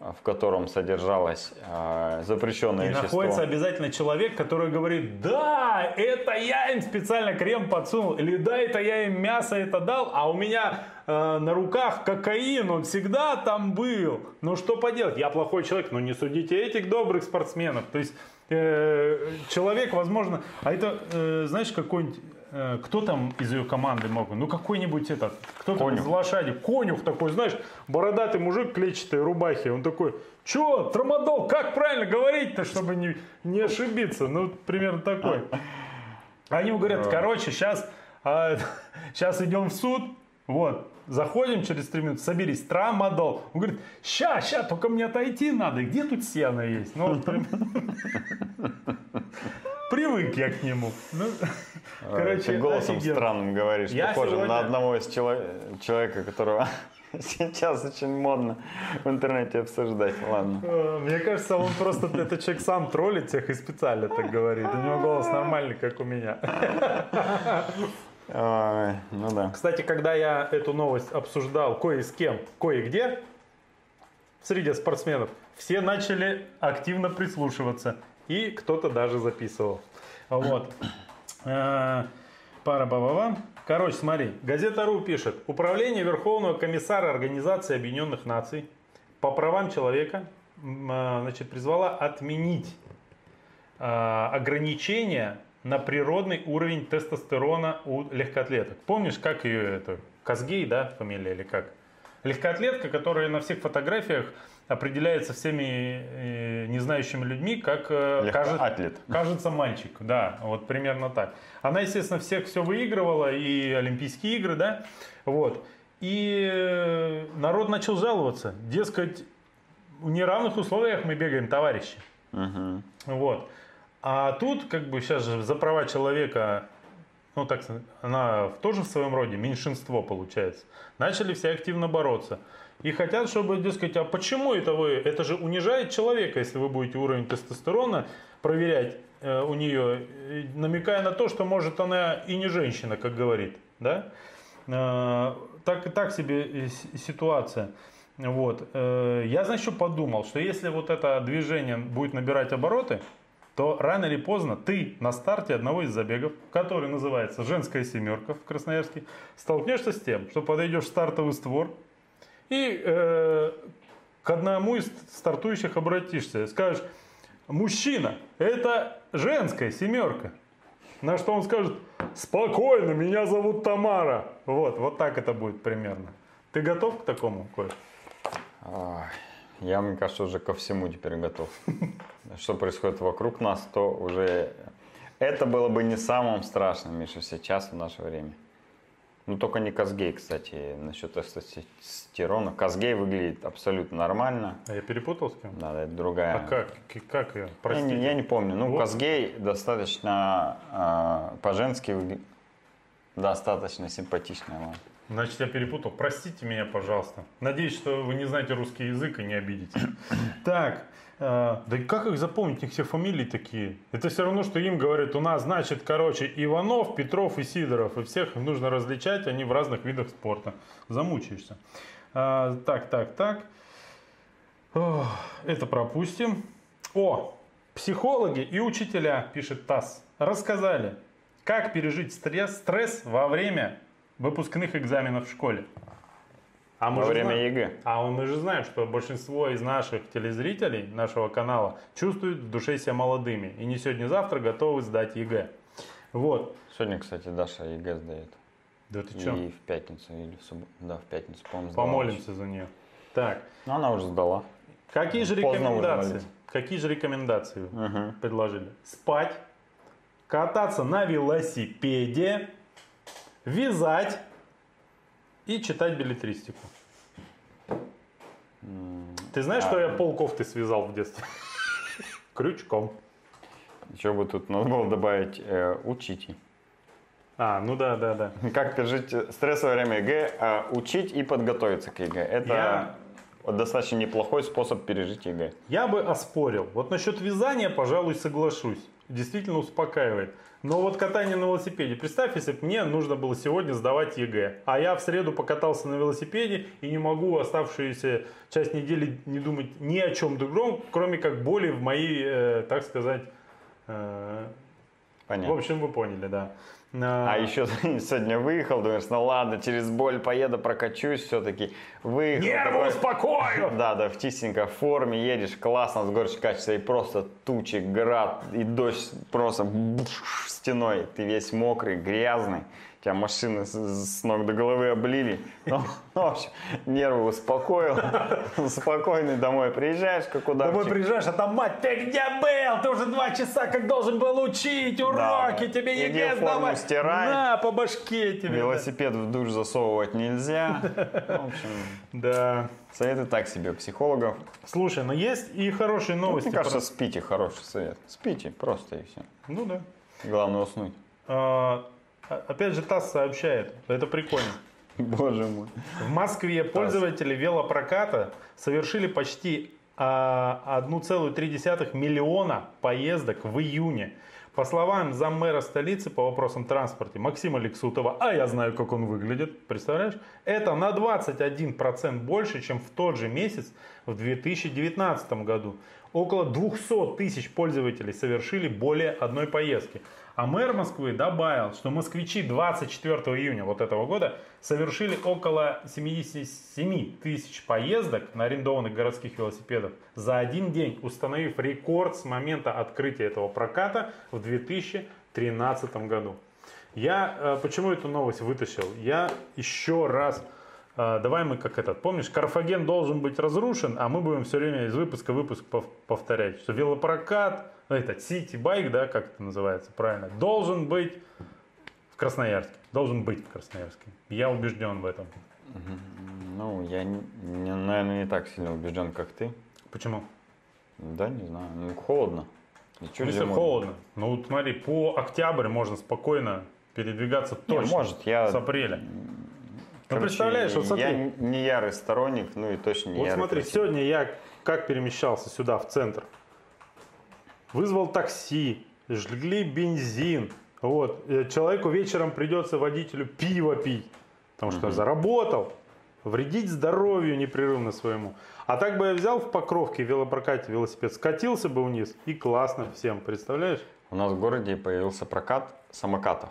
а, в котором содержалось а, запрещенное И вещество. находится обязательно человек, который говорит, да, это я им специально крем подсунул, или да, это я им мясо это дал, а у меня э, на руках кокаин, он всегда там был. Ну что поделать, я плохой человек, но не судите этих добрых спортсменов. То есть э, человек, возможно, а это, э, знаешь, какой-нибудь э, кто там из ее команды мог? Ну, какой-нибудь этот, кто там из лошади, конюх такой, знаешь, бородатый мужик клетчатой рубахе, он такой, чё, трамадол, как правильно говорить-то, чтобы не, не ошибиться? Ну, примерно такой. Они ему говорят, короче, сейчас, сейчас идем в суд, вот, заходим через три минуты, соберись, трамадол. Он говорит, ща, ща, только мне отойти надо, где тут сено есть? Ну, вот, примерно. (laughs) Привык я к нему. Ну, (laughs) короче, Ты голосом офигенно. странным говоришь, Я похожим сегодня- на одного из чело- человека, которого (laughs) сейчас очень модно в интернете обсуждать. Ладно. Э, Мне кажется, он просто, этот человек сам троллит всех и специально так говорит. У него голос нормальный, как у меня. Ой, ну да. Кстати, когда я эту новость обсуждал кое с кем, кое-где, среди спортсменов, все начали активно прислушиваться. И кто-то даже записывал. Вот. (clears throat) Э, Пара баба Короче, смотри, газета РУ пишет. Управление Верховного комиссара Организации Объединенных Наций по правам человека э, значит, призвала отменить э, ограничения на природный уровень тестостерона у легкоатлеток. Помнишь, как ее это? Казгей, да, фамилия или как? Легкоатлетка, которая на всех фотографиях определяется всеми э, незнающими людьми, как э, кажет- Легкоатлет. кажется мальчик. Да, вот примерно так. Она, естественно, всех все выигрывала, и Олимпийские игры, да, вот. И э, народ начал жаловаться. Дескать, в неравных условиях мы бегаем, товарищи. Мгм. Вот. А тут, как бы, сейчас же за права человека, ну, так сказать, она тоже в своем роде меньшинство получается. Начали все активно бороться. И хотят, чтобы, дескать, а почему это вы? Это же унижает человека, если вы будете уровень тестостерона проверять э, у нее, э, намекая на то, что, может, она и не женщина, как говорит. Да? Э, так, так себе э, ситуация. Вот. Э, Я, что подумал, что если вот это движение будет набирать обороты, то рано или поздно ты на старте одного из забегов, который называется «Женская семерка» в Красноярске, столкнешься с тем, что подойдешь в стартовый створ и э, к одному из стартующих обратишься скажешь «Мужчина, это женская семерка». На что он скажет «Спокойно, меня зовут Тамара». Вот, вот так это будет примерно. Ты готов к такому, Коль? Я, мне кажется, уже ко всему теперь готов. (laughs) Что происходит вокруг нас, то уже... Это было бы не самым страшным, Миша, сейчас в наше время. Ну, только не Казгей, кстати, насчет тестостерона. Казгей выглядит абсолютно нормально. А я перепутал с кем? Да, это другая. А как? Как ее? Я Простите. не, я не помню. Ну, Вот. Казгей достаточно а, по-женски выгля- достаточно симпатичная. ладно. Значит, я перепутал. Простите меня, пожалуйста. Надеюсь, что вы не знаете русский язык и не обидите. Так, э, да и как их запомнить? У них все фамилии такие. Это все равно, что им говорят, у нас, значит, короче, Иванов, Петров и Сидоров. И всех нужно различать, они в разных видах спорта. Замучаешься. А, так, так, так. Это пропустим. О, психологи и учителя, пишет ТАСС, рассказали, как пережить стресс, стресс во время выпускных экзаменов в школе. А Во же время знаем- ЕГЭ. а мы же знаем, что большинство из наших телезрителей нашего канала чувствуют в душе себя молодыми и не сегодня-завтра готовы сдать ЕГЭ. Вот. Сегодня, кстати, Даша ЕГЭ сдает. Да ты И что? в пятницу или в субботу. Да, в пятницу, по-моему, Помолимся за нее. Так. Ну, она уже сдала. Какие же Поздно рекомендации? Какие же рекомендации Мгм. предложили? Спать, кататься на велосипеде, вязать и читать беллетристику. Ты знаешь, а- что я пол кофты связал в детстве? (laughs) Крючком. Еще бы тут надо было добавить э, учите. А, ну да, да, да. Как пережить стресс во время ЕГЭ, а учить и подготовиться к ЕГЭ. Это Я- достаточно неплохой способ пережить ЕГЭ. Я бы оспорил. Вот насчет вязания, пожалуй, соглашусь. Действительно успокаивает. Но вот катание на велосипеде. Представь, если бы мне нужно было сегодня сдавать ЕГЭ, а я в среду покатался на велосипеде и не могу оставшуюся часть недели не думать ни о чем другом, кроме как боли в моей, э, так сказать, э, Понятно. В общем, вы поняли, да. А еще (laughs) сегодня выехал, думаешь, ну ладно, через боль поеду, прокачусь все-таки. Выехал. Нервы такой- успокою! (laughs) Да, да, в чистенькой форме едешь, классно, с горочки катишься, и просто тучи, град, и дождь просто стеной. Ты весь мокрый, грязный, тебя машины с, ног до головы облили. Ну, в общем, нервы успокоил, (laughs) спокойный домой приезжаешь, как Домой удавчик. приезжаешь, а там мать, ты где был? Ты уже два часа как должен был учить уроки, Да. тебе ЕГЭ сдавать. стирай. На, по башке тебе. Велосипед в душ засовывать нельзя. В общем, (laughs) Да. советы так себе психологов. Слушай, но есть и хорошие новости. Мне кажется, про- спите, хороший совет. Спите, просто и все. Ну да. Главное уснуть. А- опять же, ТАСС сообщает, это прикольно. (laughs) Боже мой. В Москве пользователи велопроката совершили почти а, 1,3 миллиона поездок в июне. По словам заммэра столицы по вопросам транспорта Максима Лексутова, а я знаю, как он выглядит, представляешь? Это на 21% больше, чем в тот же месяц в 2019 году. Около 200 тысяч пользователей совершили более одной поездки. А мэр Москвы добавил, что москвичи 24 июня вот этого года совершили около 77 тысяч поездок на арендованных городских велосипедах за один день, установив рекорд с момента открытия этого проката в 2013 году. Я э, почему эту новость вытащил? Я еще раз э, Давай мы как этот, помнишь, Карфаген должен быть разрушен, а мы будем все время из выпуска в выпуск пов- повторять, что велопрокат, этот сити-байк, да, как это называется правильно, должен быть в Красноярске. Должен быть в Красноярске. Я убежден в этом. Ну, я, не- наверное, не так сильно убежден, как ты. Почему? Да, не знаю. Ну, холодно. И чё Если холодно. Ну, вот смотри, по октябрь можно спокойно передвигаться Не, точно. может, я... С апреля. Ну, короче, представляешь, вот смотри. Я не ярый сторонник, ну и точно не Вот ярый смотри, противник. сегодня я как перемещался сюда, в центр. Вызвал такси, жгли бензин. Вот. Э, Человеку вечером придется водителю пиво пить, потому что заработал. Вредить здоровью непрерывно своему. А так бы я взял в Покровке велопрокате велосипед, скатился бы вниз и классно всем, представляешь? У нас в городе появился прокат самокатов.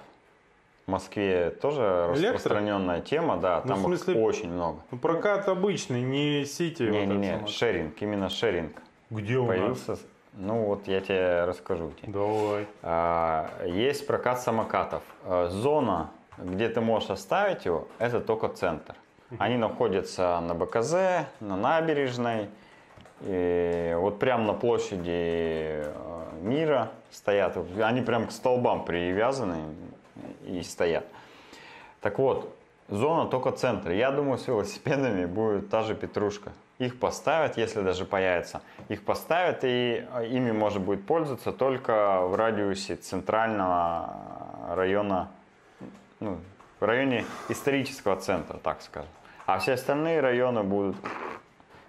В Москве тоже Электро? распространенная тема, да, Ну, там в смысле- их очень много. Ну, прокат обычный, не сити. вот этот Не-не-не, самый. шеринг, именно шеринг. Где у нас? Ну вот я тебе расскажу. Давай. А, Есть прокат самокатов. А, Зона, где ты можешь оставить его, это только центр. Они находятся на БКЗ, на набережной. И вот прямо на площади э, мира стоят. Они прям к столбам привязаны и стоят. Так вот, зона только центр. Я думаю, с велосипедами будет та же петрушка. Их поставят, если даже появится. Их поставят, и э, ими можно будет пользоваться только в радиусе центрального района, ну, в районе исторического центра, так скажем. А все остальные районы будут,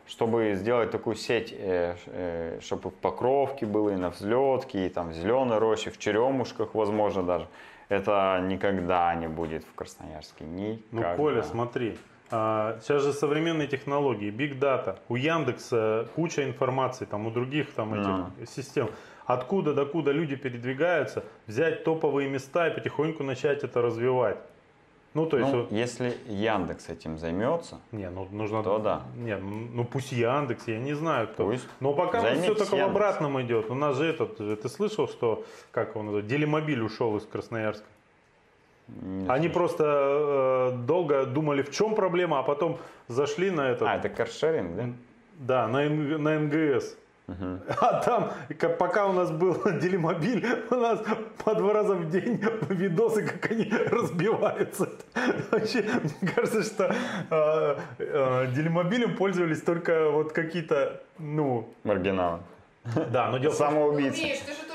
чтобы сделать такую сеть, э, э, чтобы в Покровке было, и на Взлетке, и там в Зеленой роще, в Черемушках, возможно, даже. Это никогда не будет в Красноярске. Ну, Никогда. Коля, смотри. А, сейчас же современные технологии, big data. У Яндекса куча информации, там у других там этих систем. Откуда докуда люди передвигаются, взять топовые места и потихоньку начать это развивать. Ну, то есть, Ну, вот- если Яндекс этим займется, не, ну нужно... то да. Не, ну ну, пусть Яндекс, я не знаю кто. Пусть. Но пока все только в Яндексом. обратном идет. У нас же этот, э, ты слышал, что, как называют, Делимобиль ушел из Красноярска? Не Они слышу. просто э, долго думали, в чем проблема, а потом зашли на этот, А, это каршеринг, да? да, на, Н- на НГС. А там, ка- пока у нас был (laughs) делимобиль, у нас по два раза в день видосы, как они разбиваются. (laughs) Вообще, мне кажется, что э, э, делимобилем пользовались только вот какие-то, ну, Маргиналы. да, но дело Самоубийцы. Ты же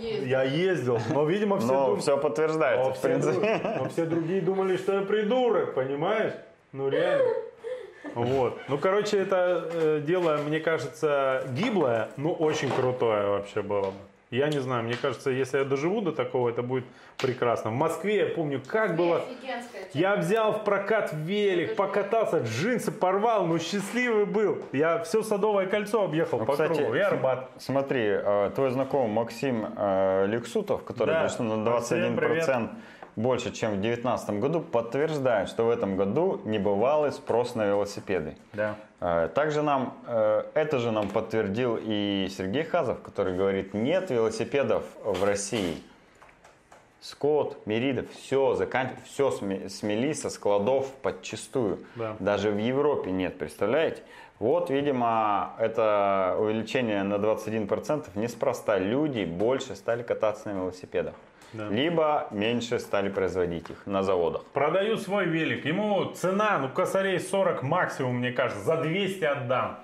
ездил. я ездил, но, видимо, все Но думали- все подтверждается, Но в все, принципе. друг- но все другие думали, что я придурок, понимаешь? Ну реально. Вот. Ну, короче, это э, дело, мне кажется, гиблое, но очень крутое вообще было бы. Я не знаю, мне кажется, если я доживу до такого, это будет прекрасно. В Москве, я помню, как было... Я взял в прокат велик, покатался, джинсы порвал, но счастливый был. Я все Садовое кольцо объехал Ну, по кстати, кругу. И Арбат. Смотри, э, твой знакомый Максим э, Лексутов, который Да. пришел на Максим, 21% больше, чем в 2019 году, подтверждает, что в этом году небывалый спрос на велосипеды. Да. Э, Также нам, э, это же нам подтвердил и Сергей Хазов, который говорит, нет велосипедов в России. Скот, Меридов, все, закан... все сме- смели со складов подчистую. Да. Даже в Европе нет, представляете? Вот, видимо, это увеличение на 21% неспроста. Люди больше стали кататься на велосипедах. Да. Либо меньше стали производить их на заводах. Продаю свой велик. Ему цена, ну, косарей 40 максимум, мне кажется. За 200 отдам.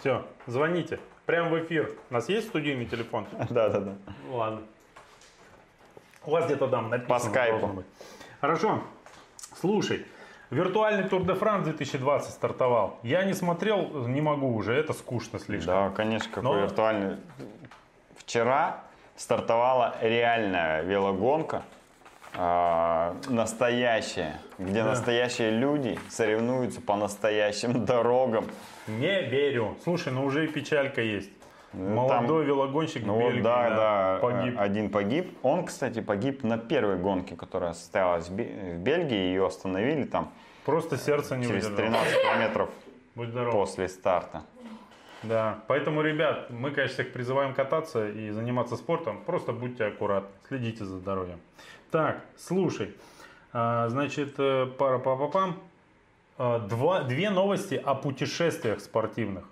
Все, звоните. Прям в эфир. У нас есть студийный телефон? (laughs) Да-да-да. Ладно. У вас где-то там написано. По скайпу. Хорошо. Слушай, виртуальный Тур де Франс 2020 стартовал. Я не смотрел, не могу уже, это скучно слишком. Да, конечно, какой Но- виртуальный. Вчера стартовала реальная велогонка, а, настоящая, где Да. настоящие люди соревнуются по настоящим (laughs) дорогам. Не верю. Слушай, ну уже и печалька есть. Ну, Молодой велогонщик Ну в вот, Бельгии, да, да, погиб. э, один погиб. Он, кстати, погиб на первой гонке, которая состоялась в Бе- в Бельгии. Ее остановили там Просто сердце не через выдержало. 13 километров Будь здоров. после старта. Да, поэтому, ребят, мы, конечно, всех призываем кататься и заниматься спортом. Просто будьте аккуратны, следите за здоровьем. Так, слушай, а, значит, э, пара па па пам Два, две новости о путешествиях спортивных.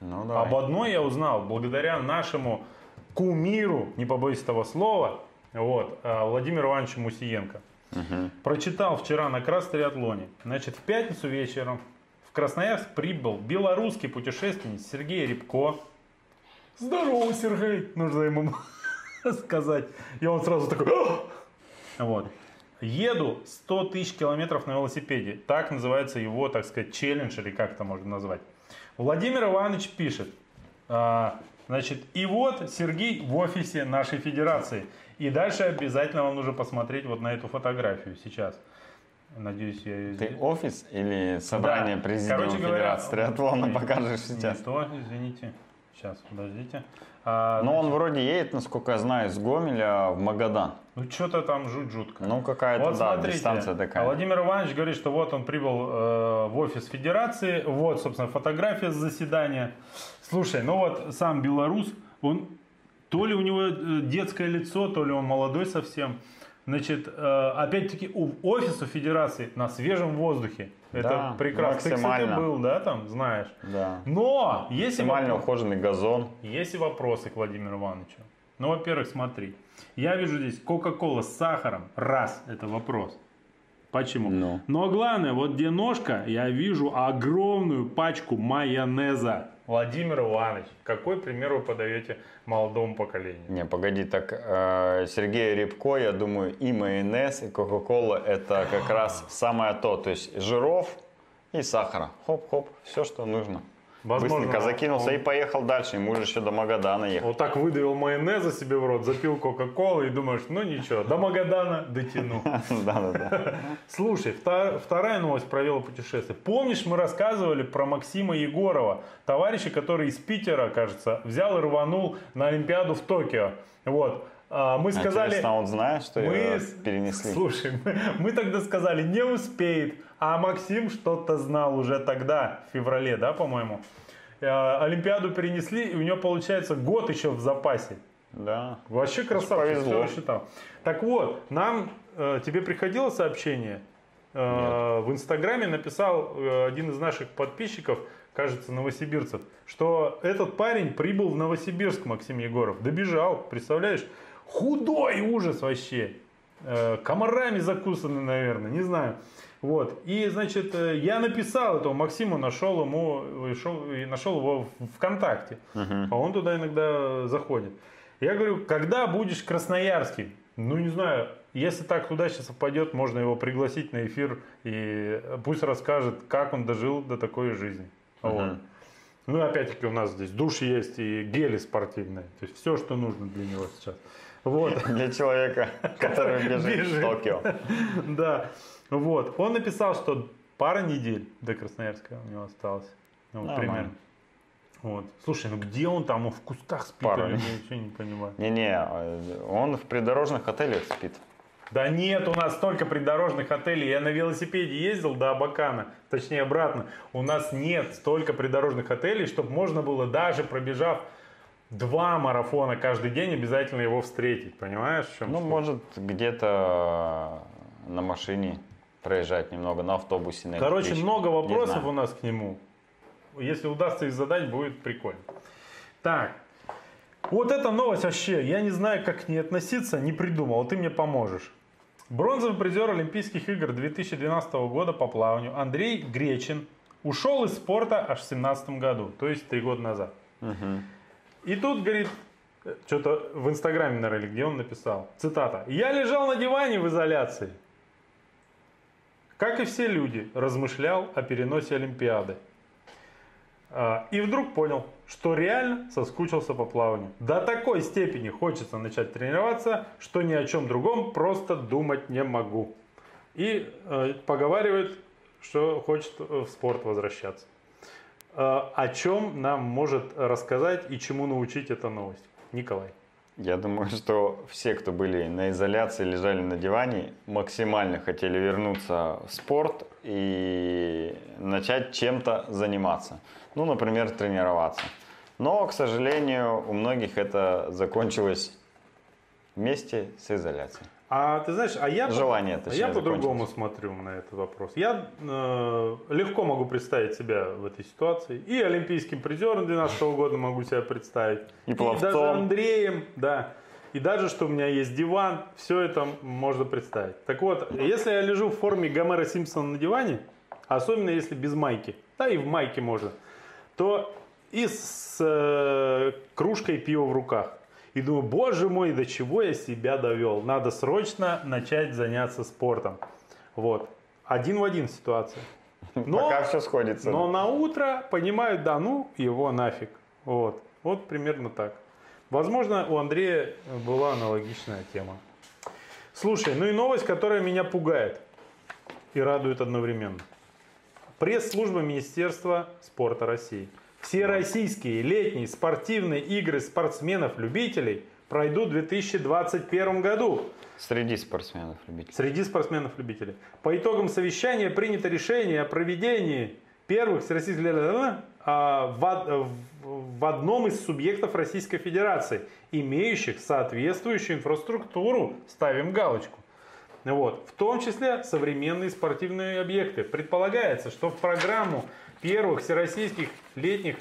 Ну, давай. Об одной я узнал благодаря нашему кумиру, не побоюсь этого слова, вот, а, Владимиру Ивановичу Мусиенко. Мгм. Прочитал вчера на кросс-триатлоне. Значит, в пятницу вечером в Красноярск прибыл белорусский путешественник Сергей Рябко. Здорово, Сергей! Нужно ему (laughs) сказать. И он сразу такой... Вот. Еду 100 тысяч километров на велосипеде. Так называется его, так сказать, челлендж, или как это можно назвать. Владимир Иванович пишет. а, значит, и вот Сергей в офисе нашей федерации. И дальше обязательно вам нужно посмотреть вот на эту фотографию сейчас. Надеюсь, я Ты офис или собрание Да. президиума Короче говоря, Федерации триатлона покажешь сейчас? Не то, извините. Сейчас, подождите. А, Но он вроде едет, насколько я знаю, из Гомеля в Магадан. Ну, что-то там жуть жутко. Ну, какая-то, Вот да, смотрите, дистанция такая. Владимир Иванович говорит, что вот он прибыл э, в офис Федерации, вот, собственно, фотография с заседания. Слушай, ну вот сам белорус, он то ли у него э, детское лицо, то ли он молодой совсем. Значит, э, опять-таки, у офиса Федерации на свежем воздухе. Это Да, прекрасно. Ты, кстати, максимально. был, да, там, знаешь. Да. Но, если Максимально вопрос- ухоженный газон. есть и вопросы к Владимиру Ивановичу. Ну, во-первых, смотри. Я вижу здесь Кока-Кола с сахаром. Раз, это вопрос. Почему? Ну. Но главное, вот где ножка, я вижу огромную пачку майонеза. Владимир Иванович, какой пример вы подаете молодому поколению? Не, погоди, так э, Сергей Рябко, я думаю, и майонез, и Кока-Кола это как раз самое то. То есть жиров и сахара. Хоп-хоп, все, что нужно. Возможно, Быстренько закинулся он- и поехал дальше. Ему же еще до Магадана ехать. Вот так выдавил майонеза себе в рот, запил Кока-Колы и думаешь, ну ничего, до Магадана дотяну. (laughs) Да-да-да. (laughs) Слушай, вторая новость про велопутешествие. Помнишь, мы рассказывали про Максима Егорова, товарища, который из Питера, кажется, взял и рванул на Олимпиаду в Токио. Вот. А, Мы сказали... Интересно, он знает, что Мы... его перенесли? Слушай, (laughs) мы, мы тогда сказали, не успеет. А Максим что-то знал уже тогда, в феврале, да, по-моему. Э, Олимпиаду перенесли, и у него получается год еще в запасе. Да. Вообще красавчик, повезло. все рассчитал. Так вот, нам, э, тебе приходило сообщение? Э, в Инстаграме написал один из наших подписчиков, кажется, новосибирцев, что этот парень прибыл в Новосибирск, Максим Егоров. Добежал, представляешь? Худой ужас вообще. Комарами закусаны, наверное, не знаю. Вот. И, значит, э, я написал этому Максиму, нашел ему, шел- и нашел его в ВКонтакте. А он туда иногда заходит. Я говорю, когда будешь красноярский? Ну, не знаю, если так удачно совпадет, можно его пригласить на эфир и пусть расскажет, как он дожил до такой жизни. Вот. Ну, опять-таки, у нас здесь душ есть и гели спортивные. То есть все, что нужно для него сейчас. Вот. (laughs) Для человека, который бежит в Бежит. Токио. (laughs) Да. Вот. Он написал, что пара недель до Красноярска у него осталось. Ну, вот примерно. Вот. Слушай, ну где он там? Он в кустах спит? Недель. Я ничего не понимаю. Не-не, он в придорожных отелях спит. Да нет, у нас столько придорожных отелей. Я на велосипеде ездил до Абакана, точнее обратно. У нас нет столько придорожных отелей, чтобы можно было даже пробежав два марафона каждый день, обязательно его встретить. Понимаешь, в чем Ну, суть? может, где-то на машине проезжать немного, на автобусе. На Короче, электричке. много вопросов у нас к нему. Если удастся их задать, будет прикольно. Так. Вот эта новость вообще, я не знаю, как к ней относиться, не придумал, ты мне поможешь. Бронзовый призер Олимпийских игр 2012 года по плаванию Андрей Гречин ушел из спорта аж в 2017 году, то есть три года назад. Мгм. И тут, говорит, что-то в Инстаграме, наверное, где он написал, цитата, «Я лежал на диване в изоляции, как и все люди, размышлял о переносе Олимпиады. А, И вдруг понял, что реально соскучился по плаванию. До такой степени хочется начать тренироваться, что ни о чем другом просто думать не могу. И э, поговаривает, что хочет э, в спорт возвращаться. Э, о чем нам может рассказать и чему научить эта новость? Николай. Я думаю, что все, кто были на изоляции, лежали на диване, максимально хотели вернуться в спорт и начать чем-то заниматься. Ну, например, тренироваться. Но, к сожалению, у многих это закончилось вместе с изоляцией. А ты знаешь, а я, Желание, а точнее, я по-другому смотрю на этот вопрос. Я э, легко могу представить себя в этой ситуации. И олимпийским призером 2012 года могу себя представить. И пловцом. даже Андреем, да. И даже, что у меня есть диван, все это можно представить. Так вот, если я лежу в форме Гомера Симпсона на диване, особенно если без майки, да и в майке можно, то и с э, кружкой пива в руках. И думаю, боже мой, до чего я себя довел. Надо срочно начать заняться спортом. Вот. Один в один ситуация. (laughs) Но, Пока все сходится. но на утро понимают, да ну его нафиг. Вот. Вот примерно так. Возможно, у Андрея была аналогичная тема. Слушай, ну и новость, которая меня пугает и радует одновременно. Пресс-служба Министерства спорта России. Все российские летние спортивные игры спортсменов-любителей пройдут в 2021 году. Среди спортсменов любителей. Среди спортсменов-любителей. По итогам совещания принято решение о проведении первых всероссийских а, в одном из субъектов Российской Федерации, имеющих соответствующую инфраструктуру. Ставим галочку. Вот. В том числе современные спортивные объекты. Предполагается, что в программу первых всероссийских летних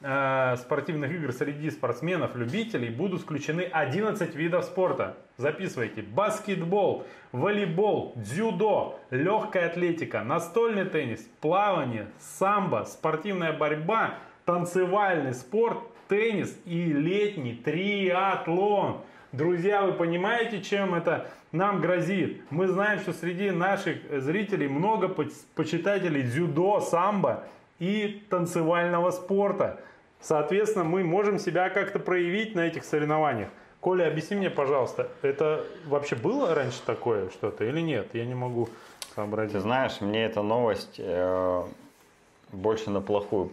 э, спортивных игр среди спортсменов-любителей будут включены 11 видов спорта. Записывайте. Баскетбол, волейбол, дзюдо, легкая атлетика, настольный теннис, плавание, самбо, спортивная борьба, танцевальный спорт, теннис и летний триатлон. Друзья, вы понимаете, чем это нам грозит? Мы знаем, что среди наших зрителей много поч- почитателей дзюдо, самбо и танцевального спорта. Соответственно, мы можем себя как-то проявить на этих соревнованиях. Коля, объясни мне, пожалуйста, это вообще было раньше такое что-то или нет? Я не могу Ты сообразить. знаешь, мне эта новость э, больше на плохую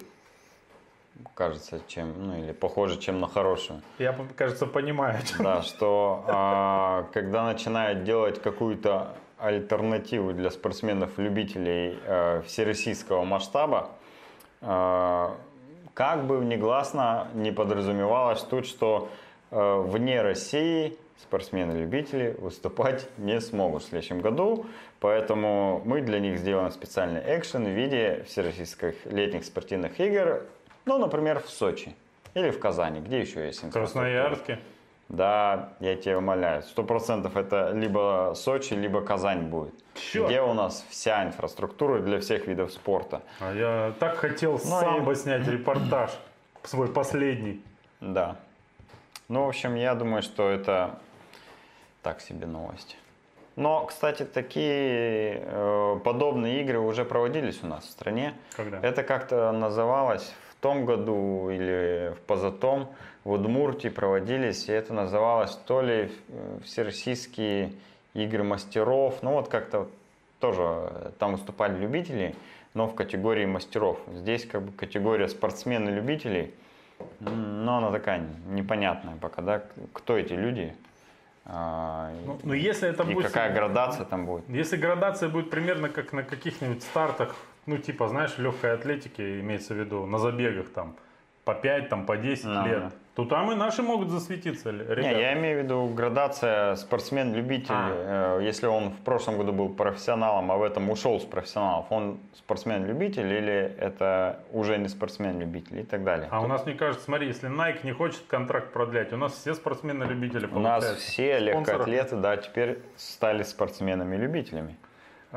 кажется, чем, ну или похоже, чем на хорошую. Я, кажется, понимаю. Да, что а, когда начинают делать какую-то альтернативу для спортсменов-любителей э, всероссийского масштаба, э, как бы негласно не подразумевалось тут, что э, вне России спортсмены-любители выступать не смогут в следующем году, поэтому мы для них сделаем специальный экшен в виде всероссийских летних спортивных игр, ну, например, в Сочи или в Казани, где еще есть В инфраструктура. Красноярске. Да, я тебя умоляю. Сто процентов это либо Сочи, либо Казань будет. Чёрт. Где у нас вся инфраструктура для всех видов спорта. А я так хотел Ну, самбо и- снять репортаж, свой последний. Да. Ну, в общем, я думаю, что это так себе новость. Но, кстати, такие э, подобные игры уже проводились у нас в стране. Когда? Это как-то называлось в том году или в позатом в Удмуртии проводились, и это называлось то ли э, Всероссийские игры мастеров, ну вот как-то тоже там выступали любители, но в категории мастеров. Здесь как бы категория спортсмены-любителей, но она такая непонятная пока, да, кто эти люди, а, Ну, ну, если это и будет... какая градация там будет. Если градация будет примерно как на каких-нибудь стартах, ну, типа, знаешь, легкой атлетики, имеется в виду, на забегах там, по 5, там, по 10 Ага. лет, то там и наши могут засветиться, ребята. Не, я имею в виду градация спортсмен-любитель. А. Э, Если он в прошлом году был профессионалом, а в этом ушел с профессионалов, он спортсмен-любитель или это уже не спортсмен-любитель и так далее. А у нас, мне кажется, смотри, если Nike не хочет контракт продлять, у нас все спортсмены-любители У нас все легкоатлеты, да, теперь стали спортсменами-любителями.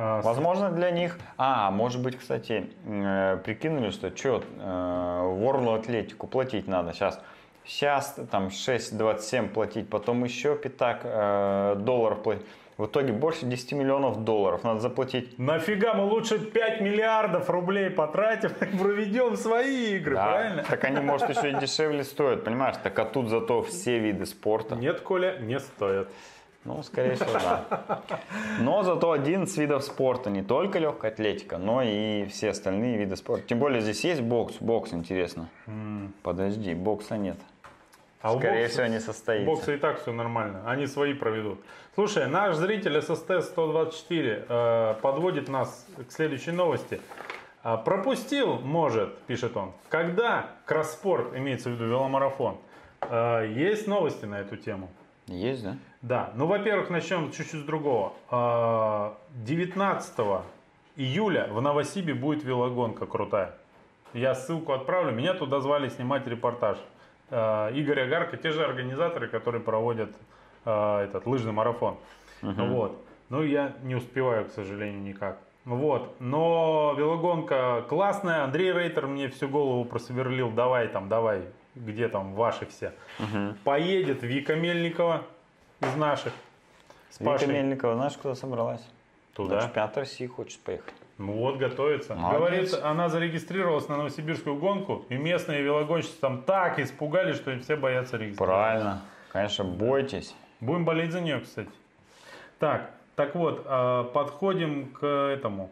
А, Возможно, для них... А, может быть, кстати, э, прикинули, что что, Ворлу Атлетику платить надо сейчас. Сейчас там 6,27 платить, потом еще пятак э, долларов платить. В итоге больше 10 миллионов долларов надо заплатить. Нафига мы лучше 5 миллиардов рублей потратим (laughs) и проведем свои игры, Да, правильно? Так они, может, еще и дешевле стоят, понимаешь? Так а тут зато все виды спорта. Нет, Коля, не стоит. Ну, скорее всего, да. Но зато 11 видов спорта, не только легкая атлетика, но и все остальные виды спорта. Тем более здесь есть бокс, бокс интересно. Подожди, бокса нет. А у Скорее бокса- всего, не состоится. Бокса и так все нормально. Они свои проведут. Слушай, наш зритель ССТ-124 э, подводит нас к следующей новости. А, пропустил, может, пишет он, когда кросспорт, имеется в виду веломарафон, э, есть новости на эту тему. Есть, да? Да, ну, во-первых, начнем чуть-чуть с другого. А, 19 июля в Новосибе будет велогонка крутая. Я ссылку отправлю. Меня туда звали снимать репортаж. А, Игорь Агарко, те же организаторы, которые проводят а, этот лыжный марафон. Вот. Ну, я не успеваю, к сожалению, никак. Вот. Но велогонка классная. Андрей Рейтер мне всю голову просверлил. Давай там, давай. Где там ваши все? Поедет Вика Мельникова из наших. С Вика Пашей. Мельникова, знаешь, куда собралась? Туда. На чемпионат России хочет поехать. Ну вот, готовится. Молодец. Говорит, она зарегистрировалась на новосибирскую гонку, и местные велогонщицы там так испугались, что все боятся регистрироваться. Правильно. Конечно, бойтесь. Будем болеть за нее, кстати. Так, так вот, а, подходим к этому,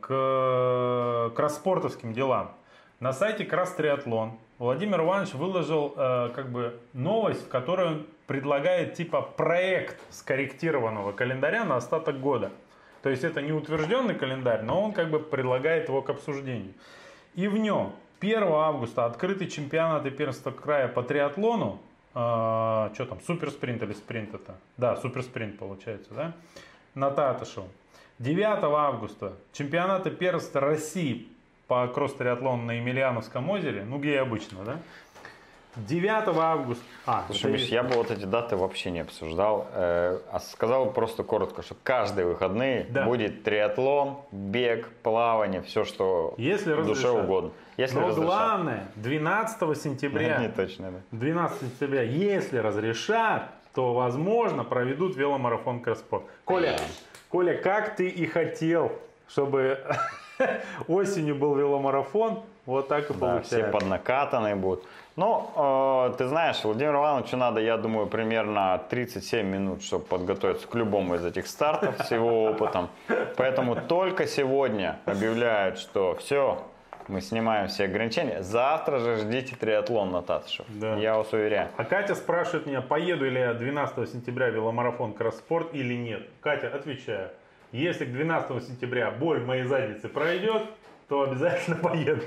к кросспортовским делам. На сайте Крас Триатлон Владимир Иванович выложил э, как бы новость, в которой он предлагает типа проект скорректированного календаря на остаток года. То есть это не утвержденный календарь, но он как бы предлагает его к обсуждению. И в нем 1 августа открытый чемпионат и первенство края по триатлону. что там, суперспринт или спринт это? Да, суперспринт получается, да? На Татышеву. 9 августа чемпионат и первенство России по кросс-триатлону на Емельяновском озере, ну где обычно, да? 9 августа. А, Слушай, Миш, я бы вот эти даты вообще не обсуждал, э, а сказал просто коротко, что каждые выходные Да. будет триатлон, бег, плавание, все, что Если душе разрешат. угодно. Если Но разрешат. главное, 12 сентября (laughs) Не точно, да. 12 сентября, если разрешат, то, возможно, проведут веломарафон Кросспорт. Коля, Коля, как ты и хотел, чтобы (laughs) осенью был веломарафон, вот так и Да, все получается. поднакатанные будут. Ну, э, ты знаешь, Владимиру Ивановичу надо, я думаю, примерно 37 минут, чтобы подготовиться к любому из этих стартов с его опытом. Поэтому только сегодня объявляют, что все, мы снимаем все ограничения. Завтра же ждите триатлон на Татышев. Да. Я вас уверяю. А Катя спрашивает меня, поеду ли я 12 сентября веломарафон Кросспорт или нет. Катя, отвечаю, если к 12 сентября боль в моей заднице пройдет, то обязательно (laughs) поеду.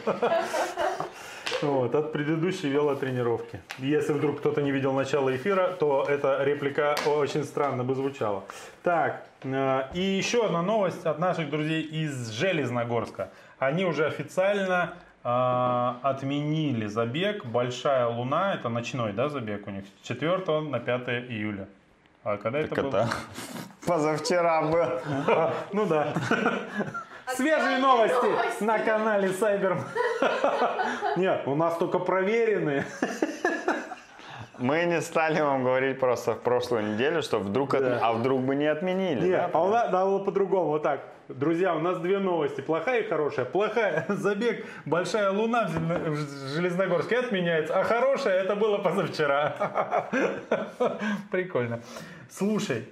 Вот, от предыдущей велотренировки. Если вдруг кто-то не видел начало эфира, то эта реплика очень странно бы звучала. Так, э, и еще одна новость от наших друзей из Железногорска. Они уже официально э, отменили забег «Большая луна». Это ночной, да, забег у них? С 4 на 5 июля. А когда это Так было? это (laughs) позавчера был. Ну да. Свежие новости новости. на канале Сайбер. (laughs) Нет, у нас только проверенные. Мы не стали вам говорить просто в прошлую неделю, что вдруг, Да. а вдруг бы не отменили. Не, да? а у нас надо было по-другому, вот так. Друзья, у нас две новости, плохая и хорошая. Плохая, (laughs) забег «Большая луна» в Железногорске отменяется, а хорошая, это было позавчера. (laughs) Прикольно. Слушай,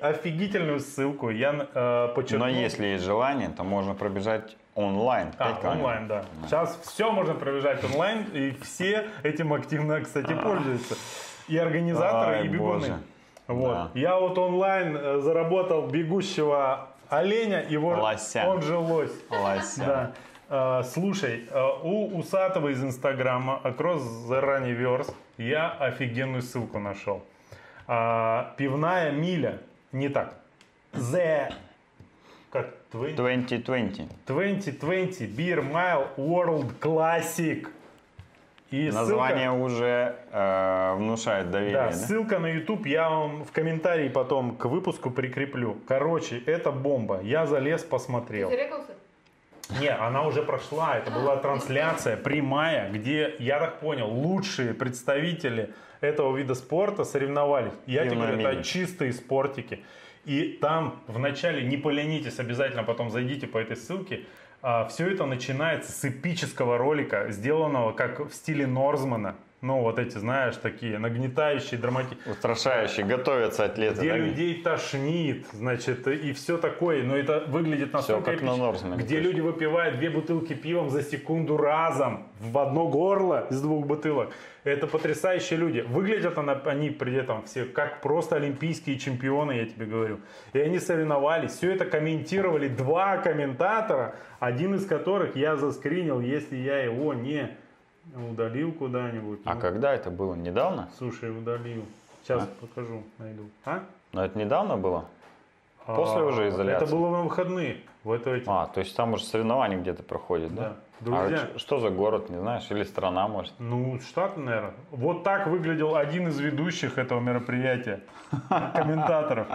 офигительную ссылку я э, подчеркнул. Но если есть желание, то можно пробежать онлайн. А, онлайн, да. Сейчас все можно пробежать онлайн, и все этим активно, кстати, пользуются. И организаторы, Ай, и бегуны. боже. Вот. Да. Я вот онлайн э, заработал бегущего оленя, его Лося. он же лось. Лося. Да. Э, слушай, э, у Усатого из Инстаграма Across the Runniverse я офигенную ссылку нашел. А, пивная миля. Не так. The как 20? 2020. 2020 Beer Mile World Classic. И Название уже э, внушает доверие. Ссылка, да, да? ссылка на YouTube я вам в комментарии потом к выпуску прикреплю. Короче, это бомба. Я залез, посмотрел. Зарекался? Не, она уже прошла. Это была трансляция прямая, где, я так понял, лучшие представители этого вида спорта соревновались. Я тебе говорю, это чистые спортики. И там вначале не поленитесь, обязательно потом зайдите по этой ссылке. все это начинается с эпического ролика, сделанного как в стиле Норзмана. Ну, вот эти, знаешь, такие нагнетающие, драматические. Устрашающий. Готовятся атлеты. Где да? людей тошнит, значит, и все такое. Но это выглядит настолько как на эпично. Норсмане, Где точно. люди выпивают две бутылки пивом за секунду разом в одно горло из двух бутылок. Это потрясающие люди. Выглядят они при этом все как просто олимпийские чемпионы, я тебе говорю. И они соревновались. Все это комментировали два комментатора, один из которых я заскринил, если я его не удалил куда-нибудь. А Ну, когда это было? Недавно? Слушай, удалил. Сейчас покажу, найду. А? Но это недавно было? После А, уже изоляции? Это было на выходные. В это эти. А, то есть там уже соревнования где-то проходят, да? Да. Друзья. А что за город, не знаешь? Или страна, может? Ну, штат, наверное. Вот так выглядел один из ведущих этого мероприятия. Комментаторов.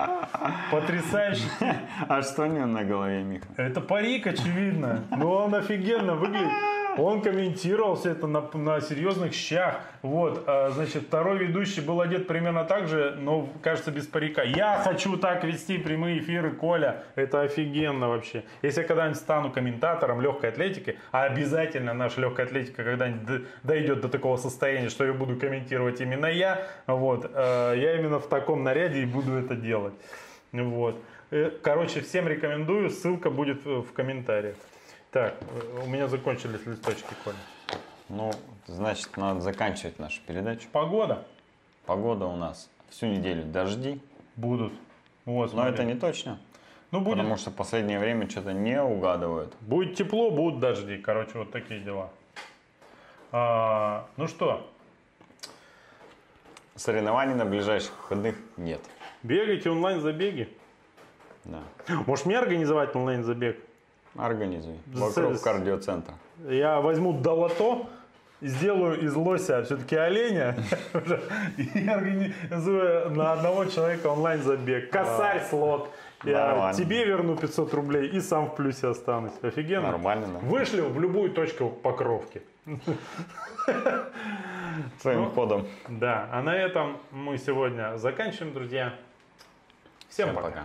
Потрясающий. (laughs) А что у него на голове, Миха? Это парик, очевидно. Но он офигенно выглядит. Он комментировал все это на, на серьезных щах. Вот, а, значит, второй ведущий был одет примерно так же, но, кажется, без парика. Я хочу так вести прямые эфиры, Коля. Это офигенно вообще. Если я когда-нибудь стану комментатором легкой атлетики, а обязательно наша легкая атлетика когда-нибудь дойдет до такого состояния, что я буду комментировать именно я, вот, э, я именно в таком наряде и буду это делать. Вот. Э, Короче, всем рекомендую, ссылка будет в комментариях. Так, э, у меня закончились листочки, Коля. Ну, значит, надо заканчивать нашу передачу. Погода Погода у нас всю неделю дожди. будут. Вот, Но смотри. это не точно. Ну, будет, Потому что в последнее время что-то не угадывают. будет тепло, будут дожди. Короче, вот такие дела. А, ну что, Соревнований на ближайших выходных нет. бегайте онлайн-забеги. Да. Может, мне организовать онлайн-забег? Организуй. Вокруг с- кардиоцентра. Я возьму долото, сделаю из лося все-таки оленя (laughs) и организую на одного человека онлайн-забег. Косарь слот. Я Нормально. тебе верну 500 рублей и сам в плюсе останусь. Офигенно. Нормально, да? Вышлю в любую точку покровки. Своим Ну, ходом. Да, а на этом мы сегодня заканчиваем, друзья. Всем Всем пока. пока.